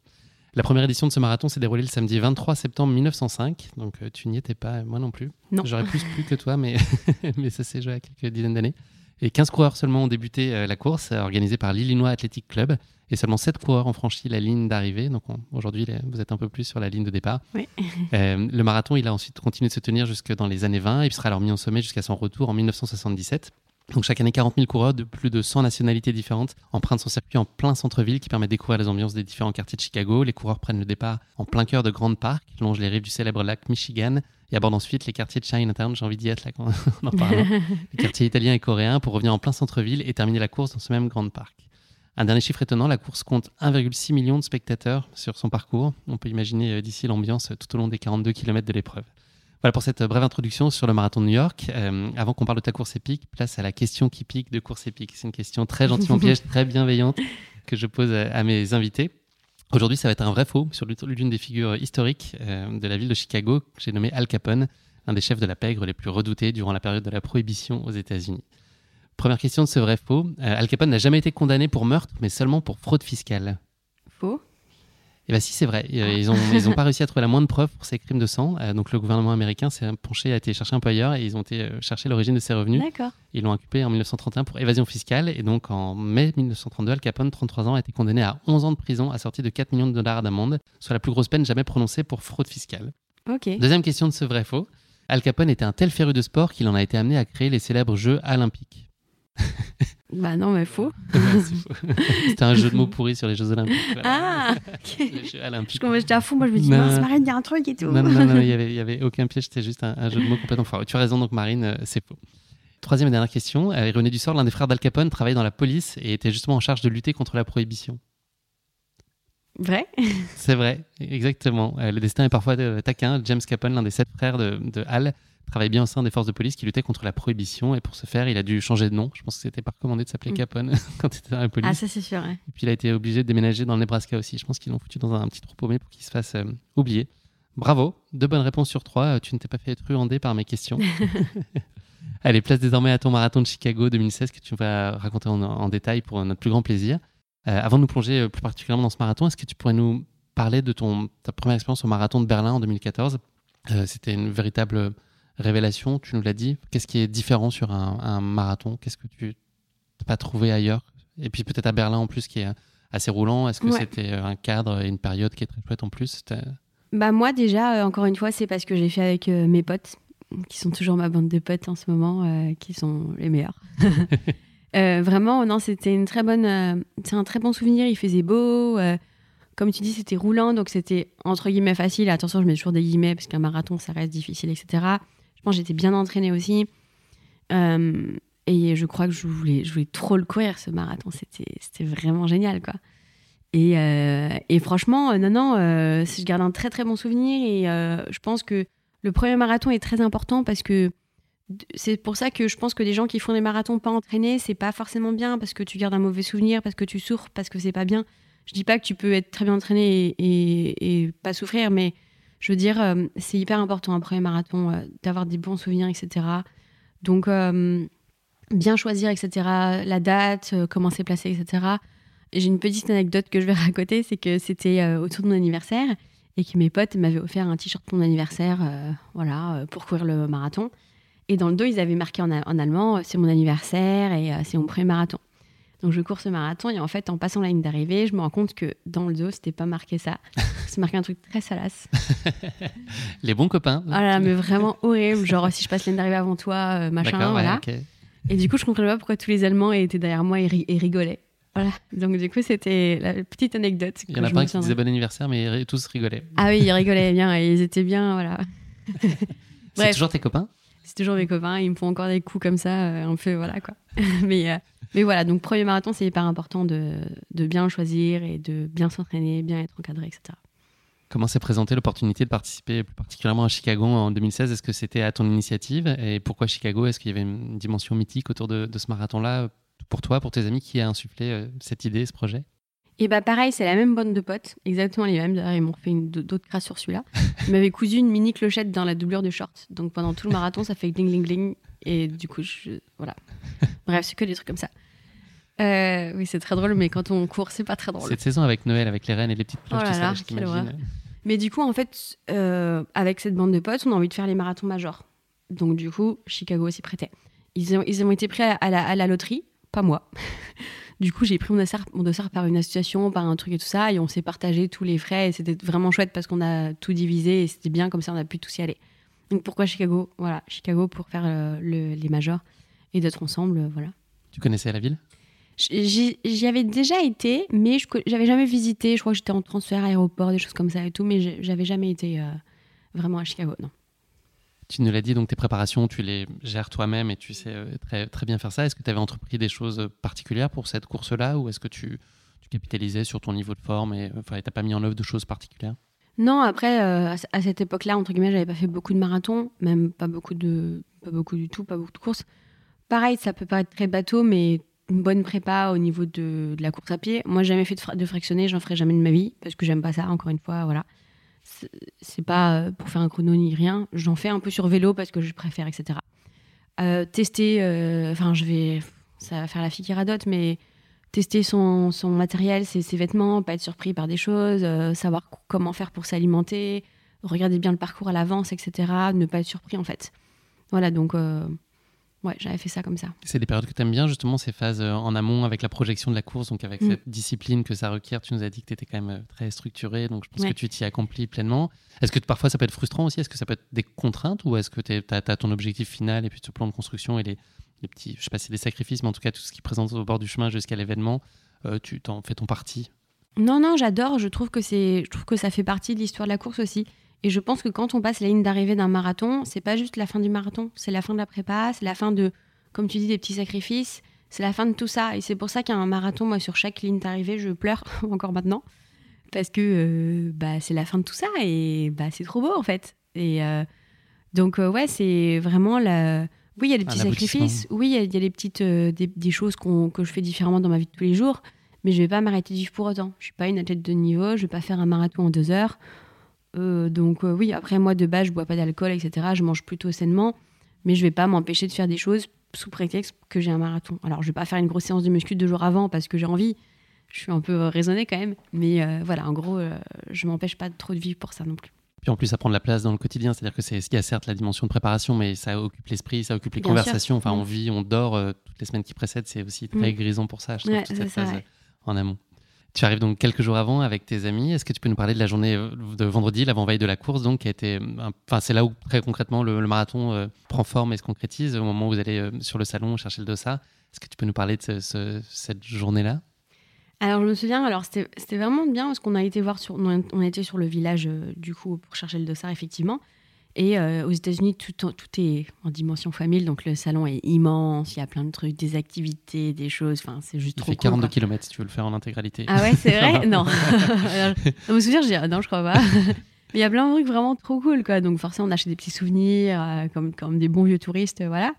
La première édition de ce marathon s'est déroulée le samedi 23 septembre 1905. Donc euh, tu n'y étais pas, moi non plus. Non. J'aurais plus plus que toi, mais, mais ça s'est joué à quelques dizaines d'années. Et 15 coureurs seulement ont débuté euh, la course, euh, organisée par l'Illinois Athletic Club. Et seulement 7 coureurs ont franchi la ligne d'arrivée. Donc aujourd'hui, vous êtes un peu plus sur la ligne de départ. Oui. le marathon, il a ensuite continué de se tenir jusque dans les années 20 et puis sera alors mis en sommet jusqu'à son retour en 1977. Donc chaque année, 40 000 coureurs de plus de 100 nationalités différentes empruntent son circuit en plein centre-ville qui permet de découvrir les ambiances des différents quartiers de Chicago. Les coureurs prennent le départ en plein cœur de Grand Park, longent les rives du célèbre lac Michigan et abordent ensuite les quartiers de Chinatown. J'ai envie d'y être là quand on en parle. Hein. les quartiers italiens et coréens pour revenir en plein centre-ville et terminer la course dans ce même Grand Park. Un dernier chiffre étonnant, la course compte 1,6 million de spectateurs sur son parcours. On peut imaginer euh, d'ici l'ambiance tout au long des 42 km de l'épreuve. Voilà pour cette brève introduction sur le marathon de New York. Euh, avant qu'on parle de ta course épique, place à la question qui pique de course épique. C'est une question très gentille en piège, très bienveillante que je pose à, mes invités. Aujourd'hui, ça va être un vrai faux sur l'une des figures historiques euh, de la ville de Chicago, que j'ai nommé Al Capone, un des chefs de la pègre les plus redoutés durant la période de la prohibition aux États-Unis. Première question de ce vrai faux. Euh, Al Capone n'a jamais été condamné pour meurtre, mais seulement pour fraude fiscale. Eh bien, si, c'est vrai. Euh, ils n'ont ils ont pas réussi à trouver la moindre preuve pour ces crimes de sang. Euh, donc, le gouvernement américain s'est penché, a été chercher un peu ailleurs et ils ont été euh, chercher l'origine de ces revenus. D'accord. Ils l'ont inculpé en 1931 pour évasion fiscale. Et donc, en mai 1932, Al Capone, 33 ans, a été condamné à 11 ans de prison assorti de 4 millions de dollars d'amende, soit la plus grosse peine jamais prononcée pour fraude fiscale. Ok. Deuxième question de ce vrai-faux. Al Capone était un tel féru de sport qu'il en a été amené à créer les célèbres Jeux olympiques. Bah non, mais faux. C'était un jeu de mots pourri sur les Jeux Olympiques. Ah Les Jeux Olympiques. J'étais à fond, moi je me dis, mince, Marine, il y a un truc et tout. Non, non, non, il n'y avait, y avait aucun piège, c'était juste un, jeu de mots complètement fort. Tu as raison, donc Marine, euh, c'est faux. Troisième et dernière question. René Dussort, l'un des frères d'Al Capone, travaillait dans la police et était justement en charge de lutter contre la prohibition. Vrai? C'est vrai, exactement. Euh, le destin est parfois taquin. James Capone, l'un des sept frères de, de Hal, travaille bien au sein des forces de police qui luttaient contre la prohibition. Et pour ce faire, il a dû changer de nom. Je pense que c'était pas recommandé de s'appeler mm. Capone quand il était dans la police. Ah, ça, c'est sûr. Et puis, il a été obligé de déménager dans le Nebraska aussi. Je pense qu'ils l'ont foutu dans un petit trou paumé pour qu'il se fasse euh, oublier. Bravo, deux bonnes réponses sur trois. Euh, tu ne t'es pas fait truander par mes questions. Allez, place désormais à ton marathon de Chicago 2016 que tu vas raconter en, détail pour notre plus grand plaisir. Euh, avant de nous plonger plus particulièrement dans ce marathon, est-ce que tu pourrais nous parler de ton, ta première expérience au marathon de Berlin en 2014 C'était une véritable révélation, tu nous l'as dit. Qu'est-ce qui est différent sur un, marathon? Qu'est-ce que tu n'as pas trouvé ailleurs? Et puis peut-être à Berlin en plus qui est assez roulant. Est-ce que c'était euh, un cadre et une période qui est très chouette en plus? Bah moi déjà, euh, encore une fois, c'est parce que j'ai fait avec euh, mes potes, qui sont toujours ma bande de potes en ce moment, qui sont les meilleurs. vraiment, non, c'était une très bonne, c'est un très bon souvenir. Il faisait beau, comme tu dis, c'était roulant, donc c'était entre guillemets facile. Attention, je mets toujours des guillemets parce qu'un marathon, ça reste difficile, etc. Je j'étais bien entraînée aussi. Euh, et je crois que je voulais, trop le courir, ce marathon. C'était vraiment génial, quoi. Et, euh, franchement, euh, non, non, je garde un très, très bon souvenir. Et je pense que le premier marathon est très important parce que c'est pour ça que je pense que des gens qui font des marathons pas entraînés, c'est pas forcément bien parce que tu gardes un mauvais souvenir, parce que tu souffres, parce que c'est pas bien. Je dis pas que tu peux être très bien entraîné et, et pas souffrir, mais je veux dire, euh, c'est hyper important un premier marathon euh, d'avoir des bons souvenirs, etc. Donc, euh, bien choisir, etc. La date, comment c'est placé, etc. J'ai une petite anecdote que je vais raconter, c'est que c'était autour de mon anniversaire et que mes potes m'avaient offert un t-shirt pour mon anniversaire, voilà, pour courir le marathon. Et dans le dos, ils avaient marqué en, en allemand, c'est mon anniversaire et c'est mon premier marathon. Donc je cours ce marathon et en fait, en passant la ligne d'arrivée, je me rends compte que dans le dos, c'était pas marqué ça. C'est marqué un truc très salace. Les bons copains. Voilà, mais vraiment horrible. Genre, si je passe la ligne d'arrivée avant toi, euh, machin, voilà. Et du coup, je comprenais pas pourquoi tous les Allemands étaient derrière moi et, rigolaient. Voilà. Donc, du coup, c'était la petite anecdote. Il y en a pas qui disaient bon anniversaire, mais tous rigolaient. Ah oui, ils rigolaient bien et ils étaient bien, voilà. C'est toujours tes copains? C'est toujours mes copains. Ils me font encore des coups comme ça, euh, un peu, voilà quoi. mais, euh, mais voilà, donc premier marathon, c'est hyper important de, bien choisir et de bien s'entraîner, bien être encadré, etc. Comment s'est présentée l'opportunité de participer plus particulièrement à Chicago en 2016 Est-ce que c'était à ton initiative? Et pourquoi Chicago? Est-ce qu'il y avait une dimension mythique autour de, ce marathon-là pour toi, pour tes amis? Qui a insufflé euh, cette idée, ce projet? Et bah pareil, c'est la même bande de potes, exactement les mêmes. D'ailleurs, ils m'ont fait d'autres crasses sur celui-là. Ils m'avaient cousu une mini clochette dans la doublure de short. Donc pendant tout le marathon, ça fait gling gling gling. Et du coup, je, voilà. Bref, c'est que des trucs comme ça. Euh, oui, c'est très drôle, mais quand on court, c'est pas très drôle. Cette saison avec Noël, avec les reines et les petites cloches, oh là Mais du coup, en fait, euh, avec cette bande de potes, on a envie de faire les marathons majors. Donc du coup, Chicago s'y prêtait. Ils ont, ils ont été pris à la, à la loterie, pas moi. Du coup, j'ai pris mon dossard, mon dossard par une association, par un truc et tout ça, et on s'est partagé tous les frais, et c'était vraiment chouette parce qu'on a tout divisé, et c'était bien, comme ça on a pu tous y aller. Donc pourquoi Chicago? Voilà, Chicago pour faire euh, les majors et d'être ensemble, euh, voilà. Tu connaissais la ville? J'y avais déjà été, mais je j'avais jamais visité. Je crois que j'étais en transfert aéroport, des choses comme ça et tout, mais j'avais jamais été euh, vraiment à Chicago, non. Tu nous l'as dit, donc tes préparations, tu les gères toi-même et tu sais euh, très, très bien faire ça. Est-ce que tu avais entrepris des choses particulières pour cette course-là ou est-ce que tu, tu, capitalisais sur ton niveau de forme et tu n'as pas mis en œuvre de choses particulières? Non, après, euh, à cette époque-là, entre guillemets, j'avais pas fait beaucoup de marathons, même pas beaucoup, de, pas beaucoup du tout, pas beaucoup de courses. Pareil, ça peut paraître très bateau, mais une bonne prépa au niveau de, de la course à pied. Moi, j'ai jamais fait de, de fractionner, j'en ferai jamais de ma vie parce que j'aime pas ça, encore une fois, voilà c'est pas euh, pour faire un chrono ni rien. J'en fais un peu sur vélo parce que je préfère, etc. Euh, tester, euh, enfin, je vais, ça va faire la fille qui radote, mais tester son, son matériel, ses, ses, vêtements, pas être surpris par des choses, savoir comment faire pour s'alimenter, regarder bien le parcours à l'avance, etc. Ne pas être surpris en fait. Voilà, donc Ouais, j'avais fait ça comme ça. C'est des périodes que tu aimes bien, justement, ces phases euh, en amont avec la projection de la course, donc avec mm. cette discipline que ça requiert. Tu nous as dit que tu étais quand même euh, très structuré, donc je pense que tu t'y accomplis pleinement. Est-ce que parfois ça peut être frustrant aussi? Est-ce que ça peut être des contraintes ou est-ce que tu as, ton objectif final et puis ce plan de construction et les, les petits, je sais pas si c'est des sacrifices, mais en tout cas tout ce qui présente au bord du chemin jusqu'à l'événement, euh, tu t'en fais ton parti? Non, non, j'adore. Je trouve que c'est, je trouve que ça fait partie de l'histoire de la course aussi. Et je pense que quand on passe la ligne d'arrivée d'un marathon, c'est pas juste la fin du marathon, c'est la fin de la prépa, c'est la fin de, comme tu dis, des petits sacrifices, c'est la fin de tout ça. Et c'est pour ça qu'un marathon, moi, sur chaque ligne d'arrivée, je pleure encore maintenant. Parce que euh, bah, c'est la fin de tout ça et bah, c'est trop beau en fait. Et euh, donc, euh, ouais, c'est vraiment la. Oui, il y a des petits sacrifices. Oui, il y, a des petites des, choses que je fais différemment dans ma vie de tous les jours. Mais je vais pas m'arrêter de vivre pour autant. Je suis pas une athlète de niveau. Je vais pas faire un marathon en deux heures. Euh, donc euh, oui, après moi de base, je bois pas d'alcool, etc. Je mange plutôt sainement, mais je vais pas m'empêcher de faire des choses sous prétexte que j'ai un marathon. Alors je vais pas faire une grosse séance de muscu deux jours avant parce que j'ai envie. Je suis un peu euh, raisonnée quand même, mais voilà, en gros, je m'empêche pas trop de vivre pour ça non plus. Puis en plus, ça prend de la place dans le quotidien, c'est-à-dire que c'est ce qui a certes la dimension de préparation, mais ça occupe l'esprit, ça occupe les conversations. Enfin, on mm. vit, on dort toutes les semaines qui précèdent, c'est aussi très mm. grisant pour ça. Je trouve toute cette phase en amont. Tu arrives donc quelques jours avant avec tes amis. Est-ce que tu peux nous parler de la journée euh, de vendredi, l'avant-veille de la course, donc qui a été, euh, enfin c'est là où très concrètement le, marathon euh, prend forme et se concrétise au moment où vous allez sur le salon chercher le dossard. Est-ce que tu peux nous parler de cette journée-là? Alors je me souviens, alors c'était vraiment bien parce qu'on a été voir sur, sur le village du coup pour chercher le dossard effectivement. Et euh, aux États-Unis, tout, tout, est en dimension famille, donc le salon est immense, il y a plein de trucs, des activités, des choses, enfin c'est juste il trop fait 42 km si tu veux le faire en intégralité. Ah ouais, c'est vrai? Non. je me souviens, je dis, non, je crois pas. Mais il y a plein de trucs vraiment trop cool, quoi. Donc forcément, on achète des petits souvenirs, euh, comme, comme des bons vieux touristes, voilà.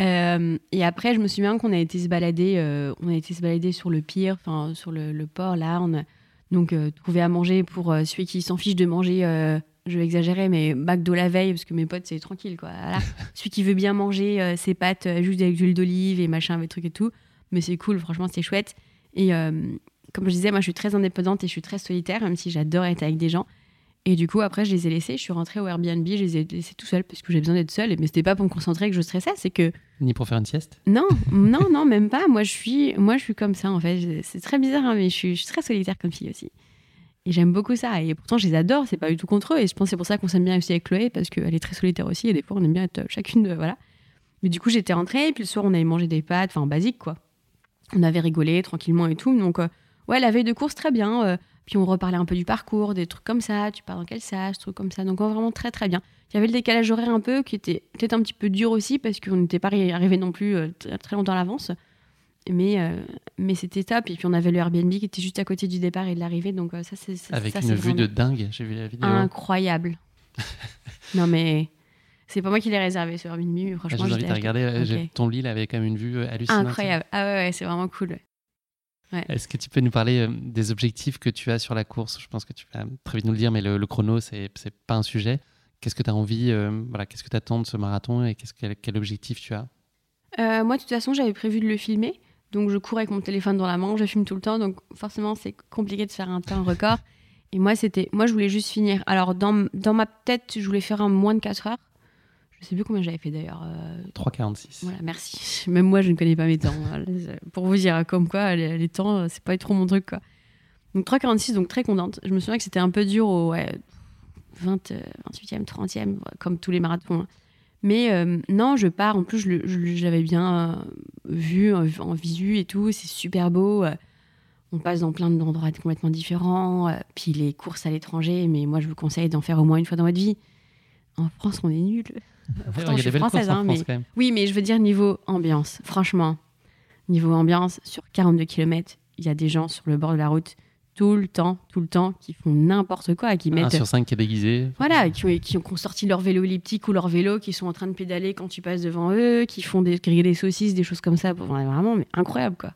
Euh, et après, je me souviens qu'on a été se balader, on a été se balader sur le pire, enfin sur le, le, port, là. On a donc trouvé à manger pour celui qui s'en fiche de manger je vais exagérer, mais McDo la veille, parce que mes potes, c'est tranquille, quoi. Celui qui veut bien manger euh, ses pâtes euh, juste avec de l'huile d'olive et machin, avec trucs et tout. Mais c'est cool, franchement, c'est chouette. Et euh, comme je disais, moi, je suis très indépendante et je suis très solitaire, même si j'adore être avec des gens. Et du coup, après, je les ai laissés. Je suis rentrée au Airbnb, je les ai laissés tout seuls parce que j'ai besoin d'être seule. Mais c'était pas pour me concentrer que je stressais, c'est que. Ni pour faire une sieste? Non, non, non, même pas. Moi, je suis, moi, je suis comme ça, en fait. C'est très bizarre, hein, mais je suis, je suis très solitaire comme fille aussi. Et j'aime beaucoup ça. Et pourtant, je les adore, c'est pas du tout contre eux. Et je pense que c'est pour ça qu'on s'aime bien aussi avec Chloé, parce qu'elle est très solitaire aussi. Et des fois, on aime bien être chacune. De, voilà. Mais du coup, j'étais rentrée, et puis le soir, on allait manger des pâtes, enfin, basique, quoi. On avait rigolé tranquillement et tout. Donc, ouais, la veille de course, très bien. puis on reparlait un peu du parcours, des trucs comme ça. Tu pars dans quel sas, trucs comme ça. Donc, vraiment très, très bien. Il y avait le décalage horaire un peu qui était peut-être un petit peu dur aussi parce qu'on n'était pas arrivé non plus très longtemps à l'avance. Mais, euh, mais c'était top. Et puis on avait le Airbnb qui était juste à côté du départ et de l'arrivée. Donc euh, ça, c'est. Avec une vue de dingue, j'ai vu la vidéo. Incroyable. non, mais. C'est pas moi qui l'ai réservé ce Airbnb, mais franchement. Ah, je vous invite à regarder. Ton lit, il avait quand même une vue euh, hallucinante. Incroyable. Ah ouais, c'est vraiment cool. Est-ce que tu peux nous parler des objectifs que tu as sur la course? Je pense que tu vas très vite nous le dire, mais le, le chrono, c'est pas un sujet. Qu'est-ce que tu as envie voilà, Qu'est-ce que tu attends de ce marathon et quel, quel objectif tu as? Moi, de toute façon, j'avais prévu de le filmer. Donc je cours avec mon téléphone dans la main, je filme tout le temps, donc forcément c'est compliqué de faire un temps record. Et moi c'était, moi je voulais juste finir. Alors dans, dans ma tête, je voulais faire un moins de 4 heures. Je sais plus combien j'avais fait d'ailleurs. 3,46. Euh, voilà, merci. Même moi je ne connais pas mes temps. Pour vous dire comme quoi les, les temps, c'est pas trop mon truc quoi. Donc 3,46, donc très contente. Je me souviens que c'était un peu dur au 20, 28e, 30e, comme tous les marathons. Hein. Mais euh, non, je pars. En plus, je, l'avais bien euh, vu en, visu et tout. C'est super beau. Euh, on passe dans plein d'endroits complètement différents. puis les courses à l'étranger, mais moi, je vous conseille d'en faire au moins une fois dans votre vie. En France, on est nul. Pourtant, je suis française, hein, mais... oui, mais je veux dire niveau ambiance. Franchement, niveau ambiance, sur 42 km, il y a des gens sur le bord de la route tout le temps, tout le temps, qui font n'importe quoi, qui mettent... Un sur cinq qui est déguisé. Voilà, qui, qui, ont sorti leur vélo elliptique ou leur vélo, qui sont en train de pédaler quand tu passes devant eux, qui font des, griller des saucisses, des choses comme ça. Vraiment, mais incroyable, quoi.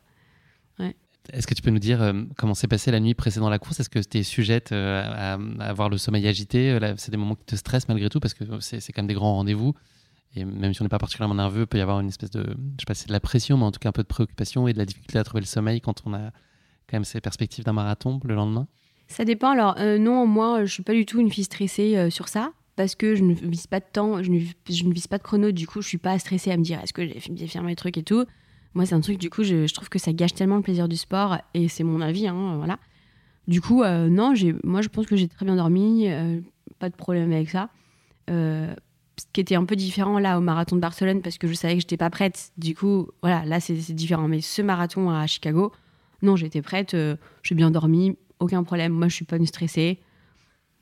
Est-ce que tu peux nous dire euh, comment s'est passé la nuit précédant la course? Est-ce que tu es sujette euh, à, avoir le sommeil agité? Euh, C'est des moments qui te stressent malgré tout, parce que c'est quand même des grands rendez-vous. Et même si on n'est pas particulièrement nerveux, il peut y avoir une espèce de, je sais pas si c'est de la pression, mais en tout cas un peu de préoccupation et de la difficulté à trouver le sommeil quand on a quand même ces perspectives d'un marathon le lendemain? Ça dépend. Alors, euh, non, moi, je suis pas du tout une fille stressée euh, sur ça parce que je ne vise pas de temps, je ne, je vise pas de chrono. Du coup, je suis pas stressée à me dire est-ce que j'ai bien fait mes trucs et tout. Moi, c'est un truc, du coup, je, trouve que ça gâche tellement le plaisir du sport et c'est mon avis, hein, voilà. Du coup, euh, non, moi, je pense que j'ai très bien dormi, pas de problème avec ça. ce qui était un peu différent là au marathon de Barcelone parce que je savais que j'étais pas prête. Du coup, voilà, là, c'est différent. Mais ce marathon à Chicago, non, j'étais prête, euh, j'ai bien dormi, aucun problème. Moi, je suis pas une stressée.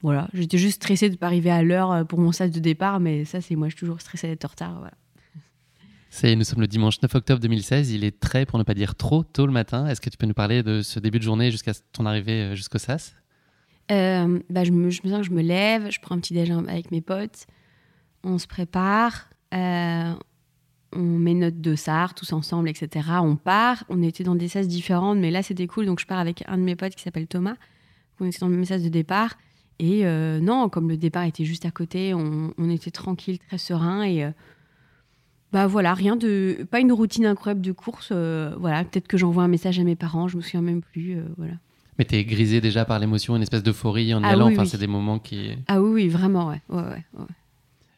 Voilà, j'étais juste stressée de ne pas arriver à l'heure euh, pour mon sas de départ, mais ça, c'est moi, je suis toujours stressée d'être en retard. Voilà. Ça nous sommes le dimanche 9 octobre 2016. Il est très, pour ne pas dire trop, tôt le matin. Est-ce que tu peux nous parler de ce début de journée jusqu'à ton arrivée euh, jusqu'au SAS? Bah, je, me, je me sens que je me lève, je prends un petit déjeuner avec mes potes, on se prépare, on met notre dossard tous ensemble, etc. On part. On était dans des sas différentes, mais là c'était cool. Donc je pars avec un de mes potes qui s'appelle Thomas. On était dans le même sas de départ. Et euh, non, comme le départ était juste à côté, on, était tranquille, très serein. Et euh, bah voilà, rien de. Pas une routine incroyable de course. Euh, voilà, peut-être que j'envoie un message à mes parents, je me souviens même plus. voilà. Mais t'es grisé déjà par l'émotion, une espèce d'euphorie en y ah allant. enfin, c'est des moments qui. Ah oui, oui, vraiment, ouais. ouais, ouais, ouais.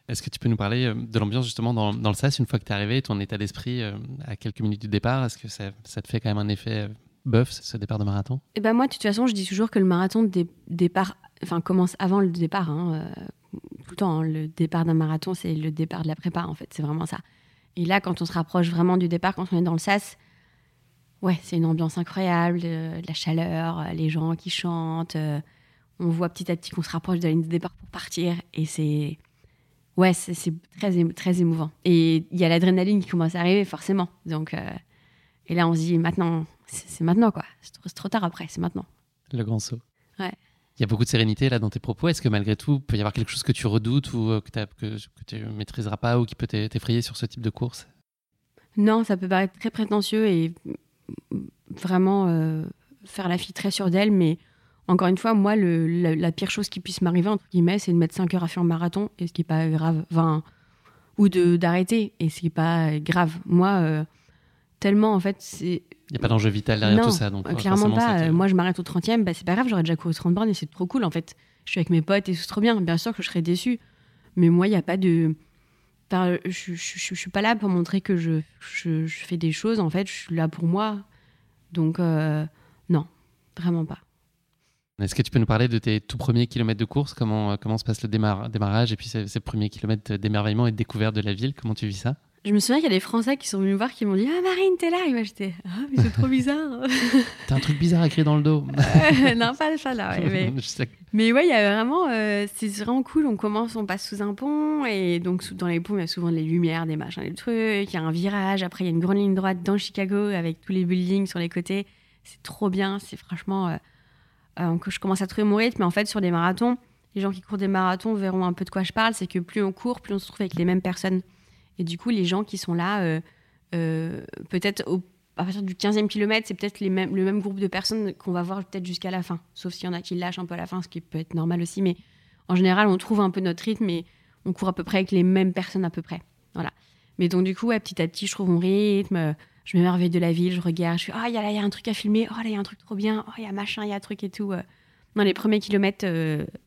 Est-ce que tu peux nous parler euh, de l'ambiance justement dans, le SAS une fois que tu es arrivé, ton état d'esprit euh, à quelques minutes du départ? Est-ce que ça, te fait quand même un effet euh, bœuf, ce départ de marathon? Eh ben moi, de toute façon, je dis toujours que le marathon départ, enfin, commence avant le départ. Hein, tout le temps, hein. le départ d'un marathon, c'est le départ de la prépa, en fait. C'est vraiment ça. Et là, quand on se rapproche vraiment du départ, quand on est dans le SAS, ouais, c'est une ambiance incroyable, la chaleur, les gens qui chantent. on voit petit à petit qu'on se rapproche de la ligne de départ pour partir. Et c'est ouais, c'est très, très émouvant. Et il y a l'adrénaline qui commence à arriver, forcément. Donc, euh, et là, on se dit, maintenant, c'est maintenant, quoi. C'est trop, tard après, c'est maintenant. Le grand saut. Ouais. Il y a beaucoup de sérénité là dans tes propos. Est-ce que malgré tout, il peut y avoir quelque chose que tu redoutes ou euh, que, que, que tu ne maîtriseras pas ou qui peut t'effrayer sur ce type de course? Non, ça peut paraître très prétentieux et vraiment euh, faire la fille très sûre d'elle, mais encore une fois, moi, la, pire chose qui puisse m'arriver, entre guillemets, c'est de mettre 5 heures à faire un marathon, et ce qui n'est pas grave, enfin, ou d'arrêter, et ce qui n'est pas grave. Moi, euh, tellement, en fait, c'est. Il n'y a pas d'enjeu vital derrière tout ça. Donc, euh, clairement pas. moi, je m'arrête au 30e, bah, c'est pas grave, j'aurais déjà couru 30 bornes et c'est trop cool, en fait. Je suis avec mes potes et c'est trop bien. Bien sûr que je serais déçue, mais moi, il n'y a pas de. je, je, je, suis pas là pour montrer que je, je, fais des choses, en fait, je suis là pour moi. Donc, euh, non, vraiment pas. Est-ce que tu peux nous parler de tes tout premiers kilomètres de course? Comment, euh, comment se passe le démarrage et puis ces, premiers kilomètres d'émerveillement et de découverte de la ville? Comment tu vis ça? Je me souviens qu'il y a des Français qui sont venus me voir qui m'ont dit Ah, Marine, t'es là Et moi, j'étais Ah, mais c'est trop bizarre. T'as un truc bizarre écrit dans le dos. Euh, non, pas ça là. Ouais, mais... mais... ouais, il y a vraiment. Euh, c'est vraiment cool. On commence, on passe sous un pont. Et donc, dans les ponts, il y a souvent des lumières, des machins, des trucs. Il y a un virage. Après, il y a une grande ligne droite dans Chicago avec tous les buildings sur les côtés. C'est trop bien. C'est franchement. Euh, je commence à trouver mon rythme. Mais en fait, sur des marathons, les gens qui courent des marathons verront un peu de quoi je parle. C'est que plus on court, plus on se trouve avec les mêmes personnes. Et du coup, les gens qui sont là, euh, euh, peut-être à partir du 15e kilomètre, c'est peut-être le même groupe de personnes qu'on va voir peut-être jusqu'à la fin. Sauf s'il y en a qui lâchent un peu à la fin, ce qui peut être normal aussi. Mais en général, on trouve un peu notre rythme et on court à peu près avec les mêmes personnes à peu près. Voilà. Mais donc, du coup, petit à petit, je trouve mon rythme. Je m'émerveille de la ville, je regarde, je suis, ah, oh, il y, a, y a un truc à filmer, oh, là, il y a un truc trop bien, oh, il y a machin, il y a un truc et tout. Euh. Dans les premiers kilomètres,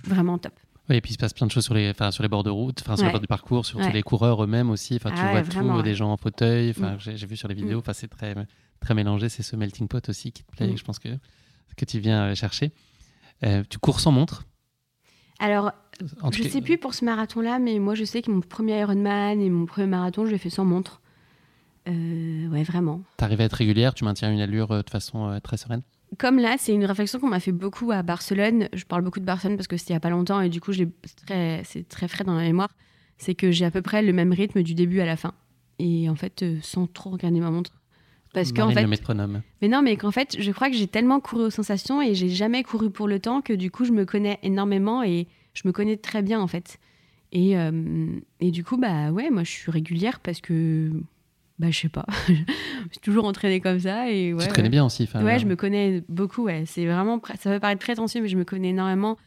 vraiment top et puis il se passe plein de choses sur les, sur les bords de route, sur les bords du parcours, sur les coureurs eux-mêmes aussi. Enfin, tu ah vois tout, des gens en fauteuil. Enfin, mm. j'ai vu sur les vidéos. Mm. Enfin, c'est très, très mélangé. C'est ce melting pot aussi qui te plaît. Mm. Je pense que que tu viens euh, chercher. Euh, tu cours sans montre? Alors, je ne sais plus pour ce marathon-là, mais moi, je sais que mon premier Ironman et mon premier marathon, je l'ai fait sans montre. Euh, ouais, vraiment. Tu arrives à être régulière, tu maintiens une allure de façon très sereine? Comme là, c'est une réflexion qu'on m'a fait beaucoup à Barcelone. Je parle beaucoup de Barcelone parce que c'était il n'y a pas longtemps et du coup, c'est très, frais dans la mémoire. C'est que j'ai à peu près le même rythme du début à la fin. Et en fait, euh, sans trop regarder ma montre. Parce qu'en fait. Le métronome. Mais non, mais qu'en fait, je crois que j'ai tellement couru aux sensations et j'ai jamais couru pour le temps que du coup, je me connais énormément et je me connais très bien en fait. Et, euh, et du coup, bah ouais, moi je suis régulière parce que bah, je sais pas. je suis toujours entraînée comme ça. Et ouais, tu te connais bien aussi. Ouais, je me connais beaucoup. Ouais. C'est vraiment, ça peut paraître prétentieux, mais je me connais énormément.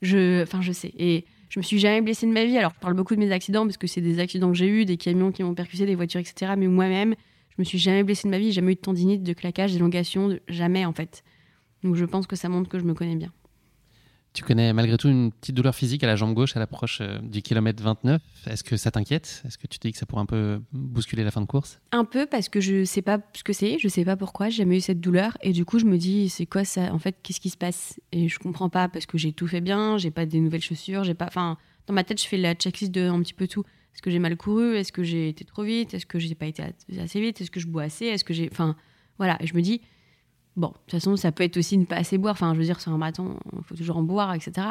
Je, enfin, je sais. Et je me suis jamais blessée de ma vie. Alors, je parle beaucoup de mes accidents parce que c'est des accidents que j'ai eu, des camions qui m'ont percuté, des voitures, etc. Mais moi-même, je me suis jamais blessée de ma vie. Jamais eu de tendinite, de claquage, d'élongation, jamais en fait. Donc, je pense que ça montre que je me connais bien. Tu connais malgré tout une petite douleur physique à la jambe gauche à l'approche euh, du kilomètre 29. Est-ce que ça t'inquiète? Est-ce que tu te dis que ça pourrait un peu bousculer la fin de course? Un peu parce que je sais pas ce que c'est, je sais pas pourquoi, j'ai jamais eu cette douleur et du coup je me dis c'est quoi ça En fait, qu'est-ce qui se passe? Et je comprends pas parce que j'ai tout fait bien, j'ai pas des nouvelles chaussures, j'ai pas. Enfin, dans ma tête, je fais la checklist de un petit peu tout. Est-ce que j'ai mal couru? Est-ce que j'ai été trop vite? Est-ce que j'ai pas été assez vite? Est-ce que je bois assez? Est-ce que j'ai. Enfin, voilà. Et je me dis bon, de toute façon, ça peut être aussi ne pas assez boire. Enfin, je veux dire, sur un marathon, il faut toujours en boire, etc.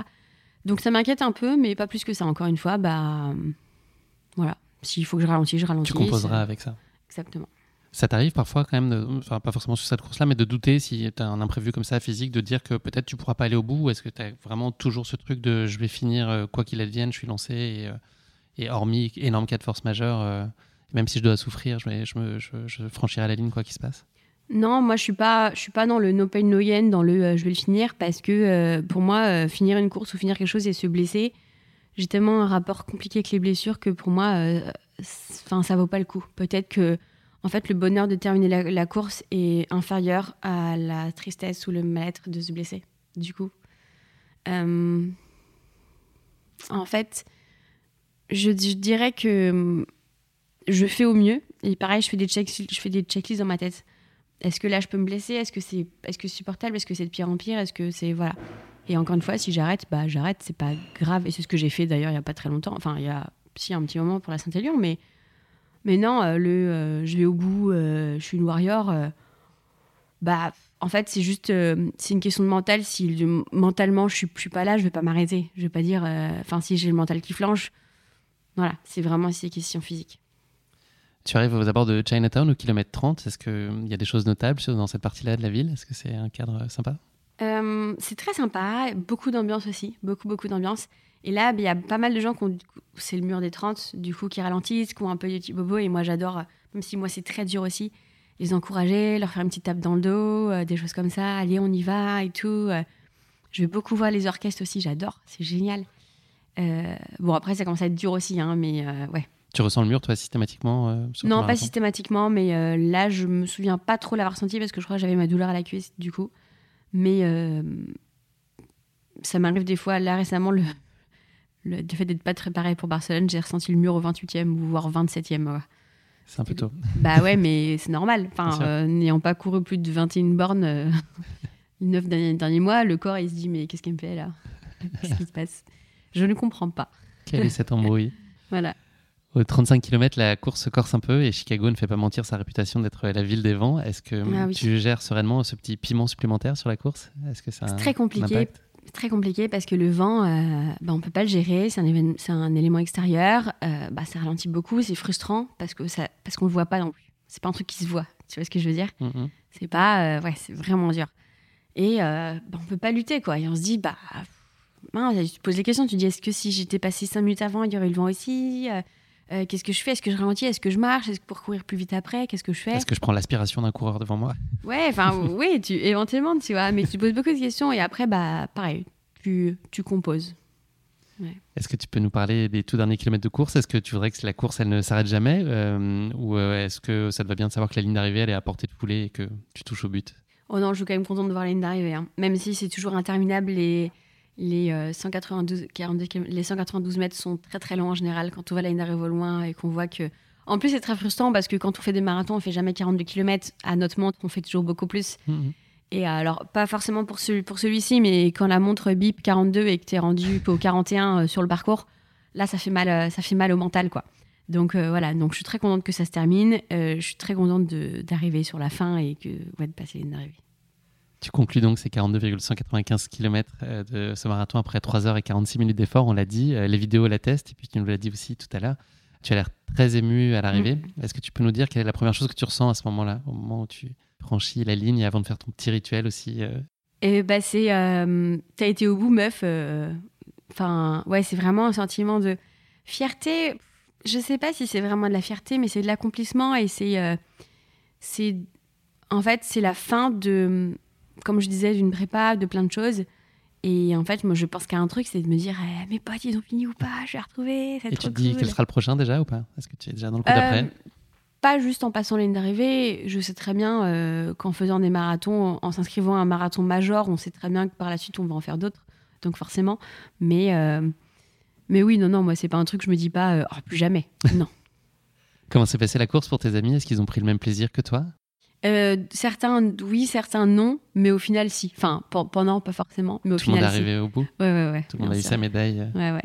Donc ça m'inquiète un peu, mais pas plus que ça. Encore une fois, bah voilà. S'il faut que je ralentisse, je ralentis. Tu composeras avec ça. Exactement. Ça t'arrive parfois quand même, de, enfin pas forcément sur cette course-là, mais de douter si tu as un imprévu comme ça physique, de dire que peut-être tu pourras pas aller au bout, ou est-ce que tu as vraiment toujours ce truc de je vais finir euh, quoi qu'il advienne, je suis lancé, et, euh, et hormis énorme cas de force majeure, euh, même si je dois souffrir, je, je, me, je, je franchirai la ligne quoi qu'il se passe non, moi je suis pas, je suis pas dans le no pain no gain, dans le euh, je vais le finir parce que euh, pour moi euh, finir une course ou finir quelque chose et se blesser, j'ai tellement un rapport compliqué avec les blessures que pour moi, enfin ça vaut pas le coup. Peut-être que en fait le bonheur de terminer la, course est inférieur à la tristesse ou le mal-être de se blesser. Du coup, en fait, je, dirais que je fais au mieux et pareil, je fais des check, je fais des checklists dans ma tête est-ce que là je peux me blesser? Est-ce que c'est est -ce que supportable? Est-ce que c'est de pire en pire? Est-ce que c'est voilà Et encore une fois, si j'arrête, bah j'arrête, c'est pas grave. Et c'est ce que j'ai fait d'ailleurs il y a pas très longtemps. Enfin, il y a si un petit moment pour la Saint-Élion, mais mais non, euh, le euh, je vais au bout, euh, je suis une warrior. bah en fait, c'est juste c'est une question de mental. Si mentalement je suis, je suis pas là, je vais pas m'arrêter. Je vais pas dire. Enfin, si j'ai le mental qui flanche, voilà, c'est vraiment une question physique. Tu arrives aux abords de Chinatown au kilomètre 30. Est-ce qu'il y a des choses notables dans cette partie-là de la ville? Est-ce que c'est un cadre sympa? Euh, C'est très sympa. Beaucoup d'ambiance aussi. Beaucoup, beaucoup d'ambiance. Et là, il y a pas mal de gens qui ont. C'est le mur des 30, du coup, qui ralentissent, qui ont un peu petits bobo. Et moi, j'adore, même si moi, c'est très dur aussi, les encourager, leur faire une petite tape dans le dos, euh, des choses comme ça. Allez, on y va et tout. Euh. je vais beaucoup voir les orchestres aussi. J'adore. C'est génial. bon, après, ça commence à être dur aussi, hein, mais ouais. Tu ressens le mur, toi, systématiquement euh, Non, pas systématiquement, mais euh, là, je me souviens pas trop l'avoir senti parce que je crois que j'avais ma douleur à la cuisse, du coup. Mais euh, ça m'arrive des fois, là récemment, le, le, fait d'être pas très préparé pour Barcelone, j'ai ressenti le mur au 28e ou voire 27e. C'est un peu tôt. Bah ouais, mais c'est normal. Enfin, n'ayant pas couru plus de 21 bornes les 9 derniers, derniers, mois, le corps, il se dit, mais qu'est-ce qu'elle me fait là? Qu'est-ce qui se passe? Je ne comprends pas. Quel est cet embrouille? Voilà. Au 35 km, la course se corse un peu et Chicago ne fait pas mentir sa réputation d'être la ville des vents. Est-ce que Ah oui. tu gères sereinement ce petit piment supplémentaire sur la course? Est-ce que C'est très compliqué. C'est très compliqué parce que le vent, euh, bah, on ne peut pas le gérer. C'est un, c'est élément extérieur. euh, bah, ça ralentit beaucoup. C'est frustrant parce ça, parce qu'on le voit pas non plus. C'est pas un truc qui se voit. Tu vois ce que je veux dire? Mhm. C'est pas, euh, ouais, c'est vraiment dur. Et bah, on peut pas lutter quoi. Et on se dit, bah, mince, tu te poses les questions. Tu te dis, est-ce que si j'étais passé cinq minutes avant, il y aurait eu le vent aussi? Euh, Qu'est-ce que je fais? Est-ce que je ralentis? Est-ce que je marche? Est-ce que pour courir plus vite après Qu'est-ce que je fais? Est-ce que je prends l'aspiration d'un coureur devant moi? Ouais, enfin, oui, tu, éventuellement, tu vois, mais tu te poses beaucoup de questions et après, bah, pareil, tu, tu composes. Est-ce que tu peux nous parler des tout derniers kilomètres de course? Est-ce que tu voudrais que la course elle ne s'arrête jamais? Euh, Ou euh, est-ce que ça te va bien de savoir que la ligne d'arrivée elle est à portée de foulée et que tu touches au but? Oh non, je suis quand même contente de voir la ligne d'arrivée, hein. même si c'est toujours interminable. Les, les, euh, 192, 42 km les 192 mètres sont très très longs en général quand on voit la ligne d'arrivée au loin et qu'on voit que. En plus, c'est très frustrant parce que quand on fait des marathons, on fait jamais 42 km. À notre montre, on fait toujours beaucoup plus. Mhm. Et alors, pas forcément pour, celui, pour celui-ci, mais quand la montre bip 42 et que tu es rendu qu'au 41 euh, sur le parcours, là, ça fait mal, euh, ça fait mal au mental, quoi. Donc euh, voilà, donc je suis très contente que ça se termine. Euh, je suis très contente d'arriver sur la fin et que, ouais, de passer d'arrivée. Tu conclus donc ces 42,195 km euh, de ce marathon après 3 heures et 46 minutes d'effort, on l'a dit, euh, les vidéos l'attestent, et puis tu nous l'as dit aussi tout à l'heure. Tu as l'air très ému à l'arrivée. Mm. Est-ce que tu peux nous dire quelle est la première chose que tu ressens à ce moment-là, au moment où tu franchis la ligne et avant de faire ton petit rituel aussi euh, Et bah, c'est. euh, T'as été au bout, meuf. euh, Enfin, ouais, c'est vraiment un sentiment de fierté. Je sais pas si c'est vraiment de la fierté, mais c'est de l'accomplissement et c'est. c'est en fait, c'est la fin de. Comme je disais, d'une prépa, de plein de choses. Et en fait, moi, je pense qu'à un truc, c'est de me dire eh, mes potes, ils ont fini ou pas Je vais retrouver. Et trop tu te dis cool. quel sera le prochain déjà ou pas? Est-ce que tu es déjà dans le coup Euh, d'après pas juste en passant ligne d'arrivée. Je sais très bien euh, qu'en faisant des marathons, en s'inscrivant à un marathon major, on sait très bien que par la suite, on va en faire d'autres. Donc forcément. Mais, euh, mais oui, non, non, moi, c'est pas un truc je me dis pas, euh, Oh, plus jamais. Non. Comment s'est passée la course pour tes amis? Est-ce qu'ils ont pris le même plaisir que toi? Euh, certains, oui, certains, non. Mais au final, si. Enfin, pe- pendant, pas forcément. Mais au Tout le monde final, est si. arrivé au bout Ouais, ouais, ouais. Tout le monde a eu sa médaille. euh. Ouais, ouais.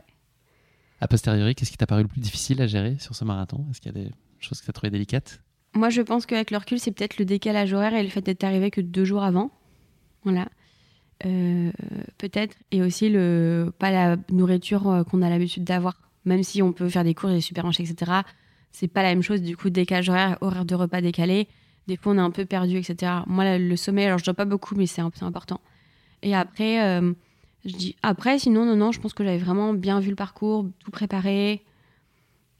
A posteriori, qu'est-ce qui t'a paru le plus difficile à gérer sur ce marathon? Est-ce qu'il y a des choses que tu as trouvées délicates? Moi, je pense qu'avec le recul, c'est peut-être le décalage horaire et le fait d'être arrivé que deux jours avant. Voilà. Euh, peut-être. Et aussi, le, pas la nourriture qu'on a l'habitude d'avoir. Même si on peut faire des cours, des super etc. C'est pas la même chose. Du coup, décalage horaire, horaire de repas décalé. Des fois, on est un peu perdu, etc. Moi, le sommeil, alors je dors pas beaucoup, mais c'est important. Et après, euh, je dis après, sinon, non, non, je pense que j'avais vraiment bien vu le parcours, tout préparé.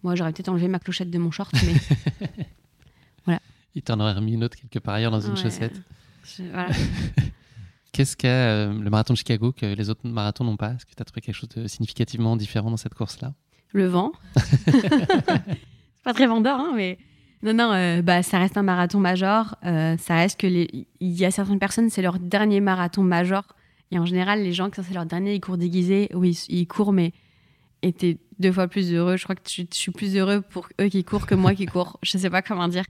Moi, j'aurais peut-être enlevé ma clochette de mon short, mais Il t'en aurait remis une autre quelque part ailleurs dans une Ouais. chaussette. je- voilà. Qu'est-ce qu'a euh, le marathon de Chicago que les autres marathons n'ont pas? Est-ce que tu as trouvé quelque chose de significativement différent dans cette course-là? Le vent. c'est pas très vendeur, hein, mais non, non, euh, bah, ça reste un marathon major. euh, ça reste que il y a certaines personnes, c'est leur dernier marathon major. Et en général, les gens, quand c'est leur dernier, ils courent déguisés. Oui, ils courent, mais étaient deux fois plus heureux. Je crois que je, suis plus heureux pour eux qui courent que moi qui cours. Je sais pas comment dire.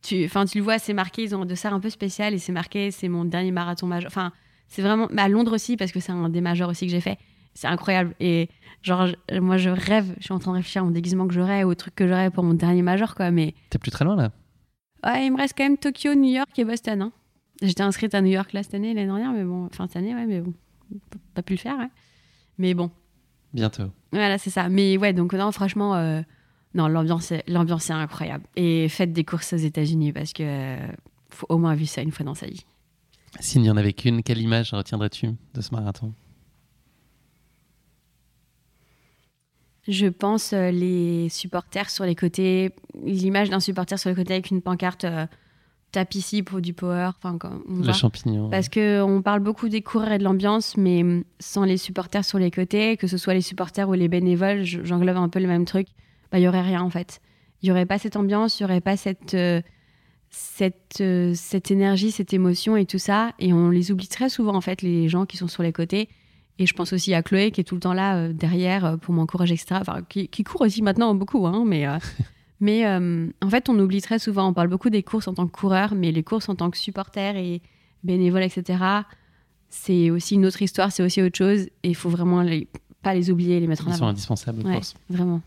Tu, enfin, tu le vois, c'est marqué. Ils ont un dossard un peu spécial et c'est marqué. C'est mon dernier marathon major. Enfin, c'est vraiment. à Londres aussi parce que c'est un des majors aussi que j'ai fait. C'est incroyable. Et genre, moi, je rêve. Je suis en train de réfléchir à mon déguisement que j'aurais ou au truc que j'aurais pour mon dernier major, quoi. Mais T'es plus très loin là Ouais, il me reste quand même Tokyo, New York et Boston. hein. J'étais inscrite à New York là cette année, l'année dernière, mais bon, enfin cette année, ouais, mais bon, pas pu le faire, ouais. Mais bon, Bientôt. voilà, c'est ça. Mais ouais, donc non, franchement, euh, non, l'ambiance, est- l'ambiance est incroyable. Et faites des courses aux États-Unis parce que euh, faut au moins vivre ça une fois dans sa vie. S'il n'y en avait qu'une, quelle image retiendrais-tu de ce marathon? Je pense euh, les supporters sur les côtés, l'image d'un supporter sur les côtés avec une pancarte euh, tape ici pour du power, enfin on Le va. champignon. Parce que on parle beaucoup des coureurs et de l'ambiance, mais hum, sans les supporters sur les côtés, que ce soit les supporters ou les bénévoles, je- j'englobe un peu le même truc, bah, il y aurait rien en fait. Il y aurait pas cette ambiance, il y aurait pas cette, euh, cette, euh, cette énergie, cette émotion et tout ça. Et on les oublie très souvent en fait, les gens qui sont sur les côtés. Et je pense aussi à Chloé qui est tout le temps là euh, derrière euh, pour m'encourager, etc. Enfin, qui, qui court aussi maintenant beaucoup, hein, mais, euh, mais euh, en fait, on oublie très souvent. On parle beaucoup des courses en tant que coureur, mais les courses en tant que supporter et bénévole, etc. C'est aussi une autre histoire, c'est aussi autre chose. Et il faut vraiment les, pas les oublier, les mettre en Ils sont avant. indispensables, Ouais, course. vraiment.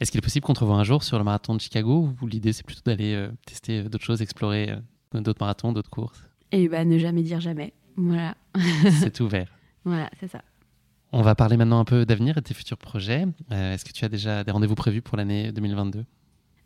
Est-ce qu'il est possible qu'on te revoie un jour sur le marathon de Chicago ou l'idée c'est plutôt d'aller tester d'autres choses, explorer d'autres marathons, d'autres courses? Et bah, ne jamais dire jamais. Voilà. c'est ouvert. Voilà, c'est ça. On va parler maintenant un peu d'avenir et de tes futurs projets. Euh, Est-ce que tu as déjà des rendez-vous prévus pour l'année 2022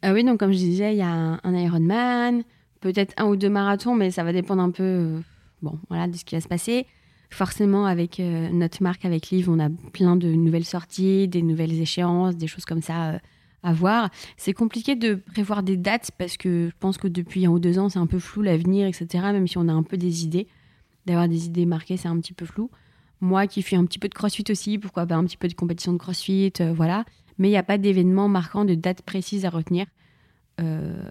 Ah oui, donc comme je disais, il y a un, un Ironman, peut-être un ou deux marathons, mais ça va dépendre un peu euh, bon, voilà, de ce qui va se passer. Forcément, avec euh, notre marque, avec Liv, on a plein de nouvelles sorties, des nouvelles échéances, des choses comme ça euh, à voir. C'est compliqué de prévoir des dates parce que je pense que depuis un ou deux ans, c'est un peu flou l'avenir, etc. Même si on a un peu des idées. D'avoir des idées marquées, c'est un petit peu flou. Moi qui fais un petit peu de crossfit aussi, pourquoi pas un petit peu de compétition de crossfit, euh, voilà. Mais il n'y a pas d'événement marquant de date précise à retenir. Euh,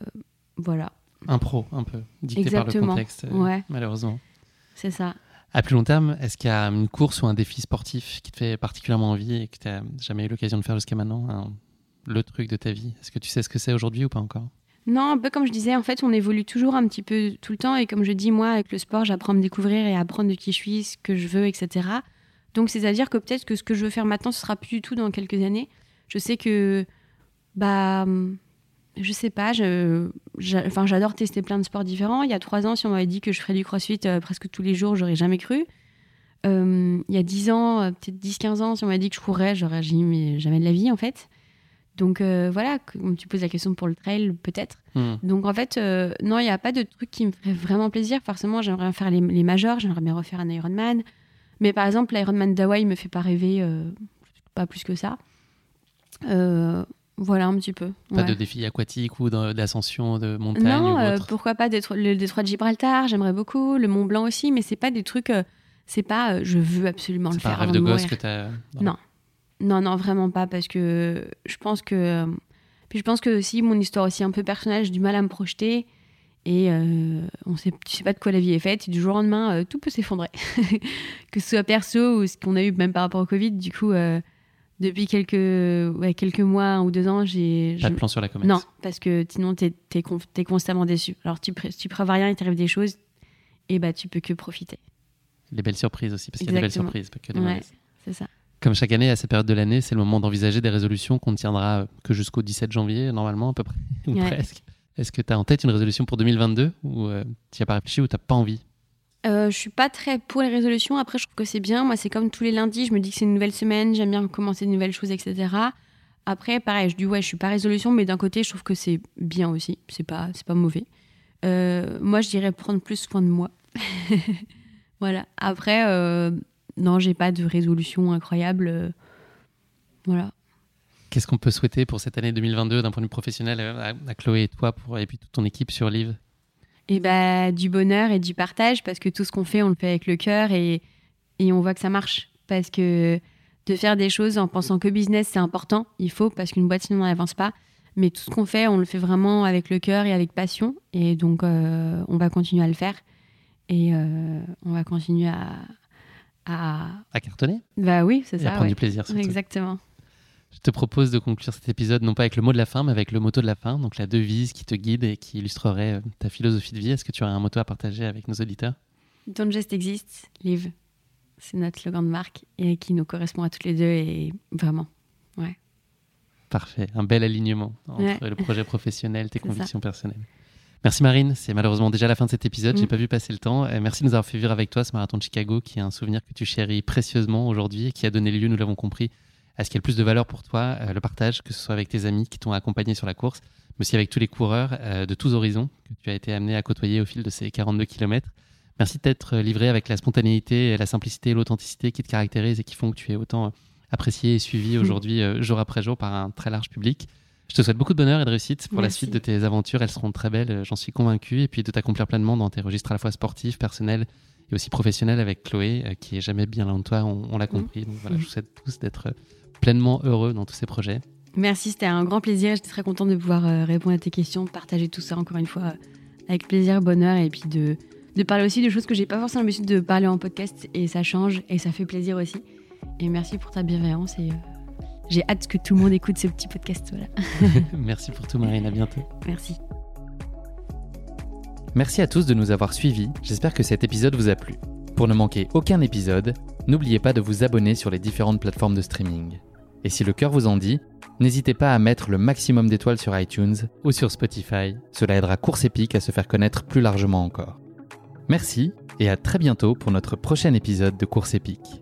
voilà, Un pro, un peu, dicté par le Exactement. contexte, euh, Ouais. malheureusement. c'est ça. À plus long terme, est-ce qu'il y a une course ou un défi sportif qui te fait particulièrement envie et que tu n'as jamais eu l'occasion de faire jusqu'à maintenant Le truc de ta vie? Est-ce que tu sais ce que c'est aujourd'hui ou pas encore? Non, un peu comme je disais, en fait, on évolue toujours un petit peu tout le temps. Et comme je dis, moi, avec le sport, j'apprends à me découvrir et à apprendre de qui je suis, ce que je veux, etc. Donc, c'est-à-dire que peut-être que ce que je veux faire maintenant, ce sera plus du tout dans quelques années. Je sais que, bah, hum, je sais pas, enfin, j'adore tester plein de sports différents. Il y a trois ans, si on m'avait dit que je ferais du crossfit euh, presque tous les jours, j'aurais jamais cru. Euh, il y a 10 ans, euh, peut-être 10-15 ans, si on m'avait dit que je courrais, j'aurais jamais de la vie, en fait. Donc euh, voilà, tu poses la question pour le trail, peut-être. Hmm. Donc en fait, euh, non, il n'y a pas de truc qui me ferait vraiment plaisir. Forcément, j'aimerais faire les, les majors, j'aimerais bien refaire un Ironman. Mais par exemple, l'Ironman d'Hawaï me fait pas rêver, euh, pas plus que ça. Voilà un petit peu. Pas ouais. de défi aquatique ou d'ascension de montagne Non, ou autre pourquoi pas le détroit de Gibraltar, j'aimerais beaucoup, le Mont Blanc aussi, mais c'est pas des trucs, c'est pas, je veux absolument le C'est pas un faire rêve de de gosse que tu as. Non. Non, non, vraiment pas, parce que je pense que. euh, Puis je pense que aussi, mon histoire aussi un peu personnelle, j'ai du mal à me projeter. Et euh, on sait, tu sais pas de quoi la vie est faite. Et du jour au lendemain, euh, tout peut s'effondrer. que ce soit perso ou ce qu'on a eu même par rapport au Covid. Du coup, euh, depuis quelques, ouais, quelques mois un ou deux ans, j'ai. Pas de plan sur la comète. Non, parce que sinon, t'es es, constamment déçu. Alors, tu, tu prévois rien, il t'arrive des choses, et bah, tu peux que profiter. Les belles surprises aussi, parce qu'il y a des belles surprises, pas que des Ouais. C'est ça. Comme chaque année, à cette période de l'année, c'est le moment d'envisager des résolutions qu'on ne tiendra que jusqu'au 17 janvier, normalement, à peu près, ou Ouais. presque. Est-ce que tu as en tête une résolution pour 2022 ou euh, tu n'y as pas réfléchi ou tu n'as pas envie? Euh, je suis pas très pour les résolutions. Après, je trouve que c'est bien. Moi, c'est comme tous les lundis, je me dis que c'est une nouvelle semaine, j'aime bien commencer de nouvelles choses, etc. Après, pareil, je dis ouais, je suis pas résolution, mais d'un côté, je trouve que c'est bien aussi. C'est pas, c'est pas mauvais. Euh, moi, je dirais prendre plus soin de moi. voilà. Après, euh, non, j'ai pas de résolution incroyable. euh, Voilà. Qu'est-ce qu'on peut souhaiter pour cette année 2022 d'un point de vue professionnel euh, à, à Chloé et toi pour, et puis toute ton équipe sur Live? Et bah, du bonheur et du partage, parce que tout ce qu'on fait, on le fait avec le cœur et, et on voit que ça marche. Parce que de faire des choses en pensant que business, c'est important, il faut, parce qu'une boîte, sinon, on n'avance pas. Mais tout ce qu'on fait, on le fait vraiment avec le cœur et avec passion. Et donc, euh, on va continuer à le faire. Et euh, on va continuer à. À... À cartonner Bah oui, c'est et à ça. prendre ouais. du plaisir surtout. Exactement. Je te propose de conclure cet épisode non pas avec le mot de la fin, mais avec le motto de la fin, donc la devise qui te guide et qui illustrerait euh, ta philosophie de vie. Est-ce que tu aurais un motto à partager avec nos auditeurs? Don't just exist, live. C'est notre slogan de marque et qui nous correspond à toutes les deux. Et vraiment. Parfait, un bel alignement entre Ouais. le projet professionnel, tes convictions personnelles. Merci Marine, c'est malheureusement déjà la fin de cet épisode, j'ai Mm. pas vu passer le temps. Euh, merci de nous avoir fait vivre avec toi ce marathon de Chicago qui est un souvenir que tu chéris précieusement aujourd'hui et qui a donné lieu, nous l'avons compris, à ce qui a le plus de valeur pour toi, euh, le partage, que ce soit avec tes amis qui t'ont accompagné sur la course, mais aussi avec tous les coureurs euh, de tous horizons que tu as été amené à côtoyer au fil de ces 42 km. Merci de t'être livré avec la spontanéité, la simplicité et l'authenticité qui te caractérisent et qui font que tu es autant apprécié et suivi aujourd'hui euh, jour après jour par un très large public. Je te souhaite beaucoup de bonheur et de réussite pour la suite de tes aventures. Elles seront très belles, euh, j'en suis convaincu. Et puis de t'accomplir pleinement dans tes registres à la fois sportifs, personnels et aussi professionnels avec Chloé, euh, qui est jamais bien loin de toi, on, on l'a compris. Donc voilà, Mhm. je vous souhaite tous d'être euh, pleinement heureux dans tous ces projets. Merci, c'était un grand plaisir. J'étais très contente de pouvoir répondre à tes questions, partager tout ça encore une fois avec plaisir, bonheur et puis de, de parler aussi de choses que j'ai pas forcément l'habitude de parler en podcast et ça change et ça fait plaisir aussi. Et merci pour ta bienveillance et j'ai hâte que tout le monde écoute ce petit podcast. Voilà. Merci pour tout, Marine. À bientôt. Merci. Merci à tous de nous avoir suivis. J'espère que cet épisode vous a plu. Pour ne manquer aucun épisode, n'oubliez pas de vous abonner sur les différentes plateformes de streaming. Et si le cœur vous en dit, n'hésitez pas à mettre le maximum d'étoiles sur iTunes ou sur Spotify. Cela aidera Course Épique à se faire connaître plus largement encore. Merci et à très bientôt pour notre prochain épisode de Course Épique.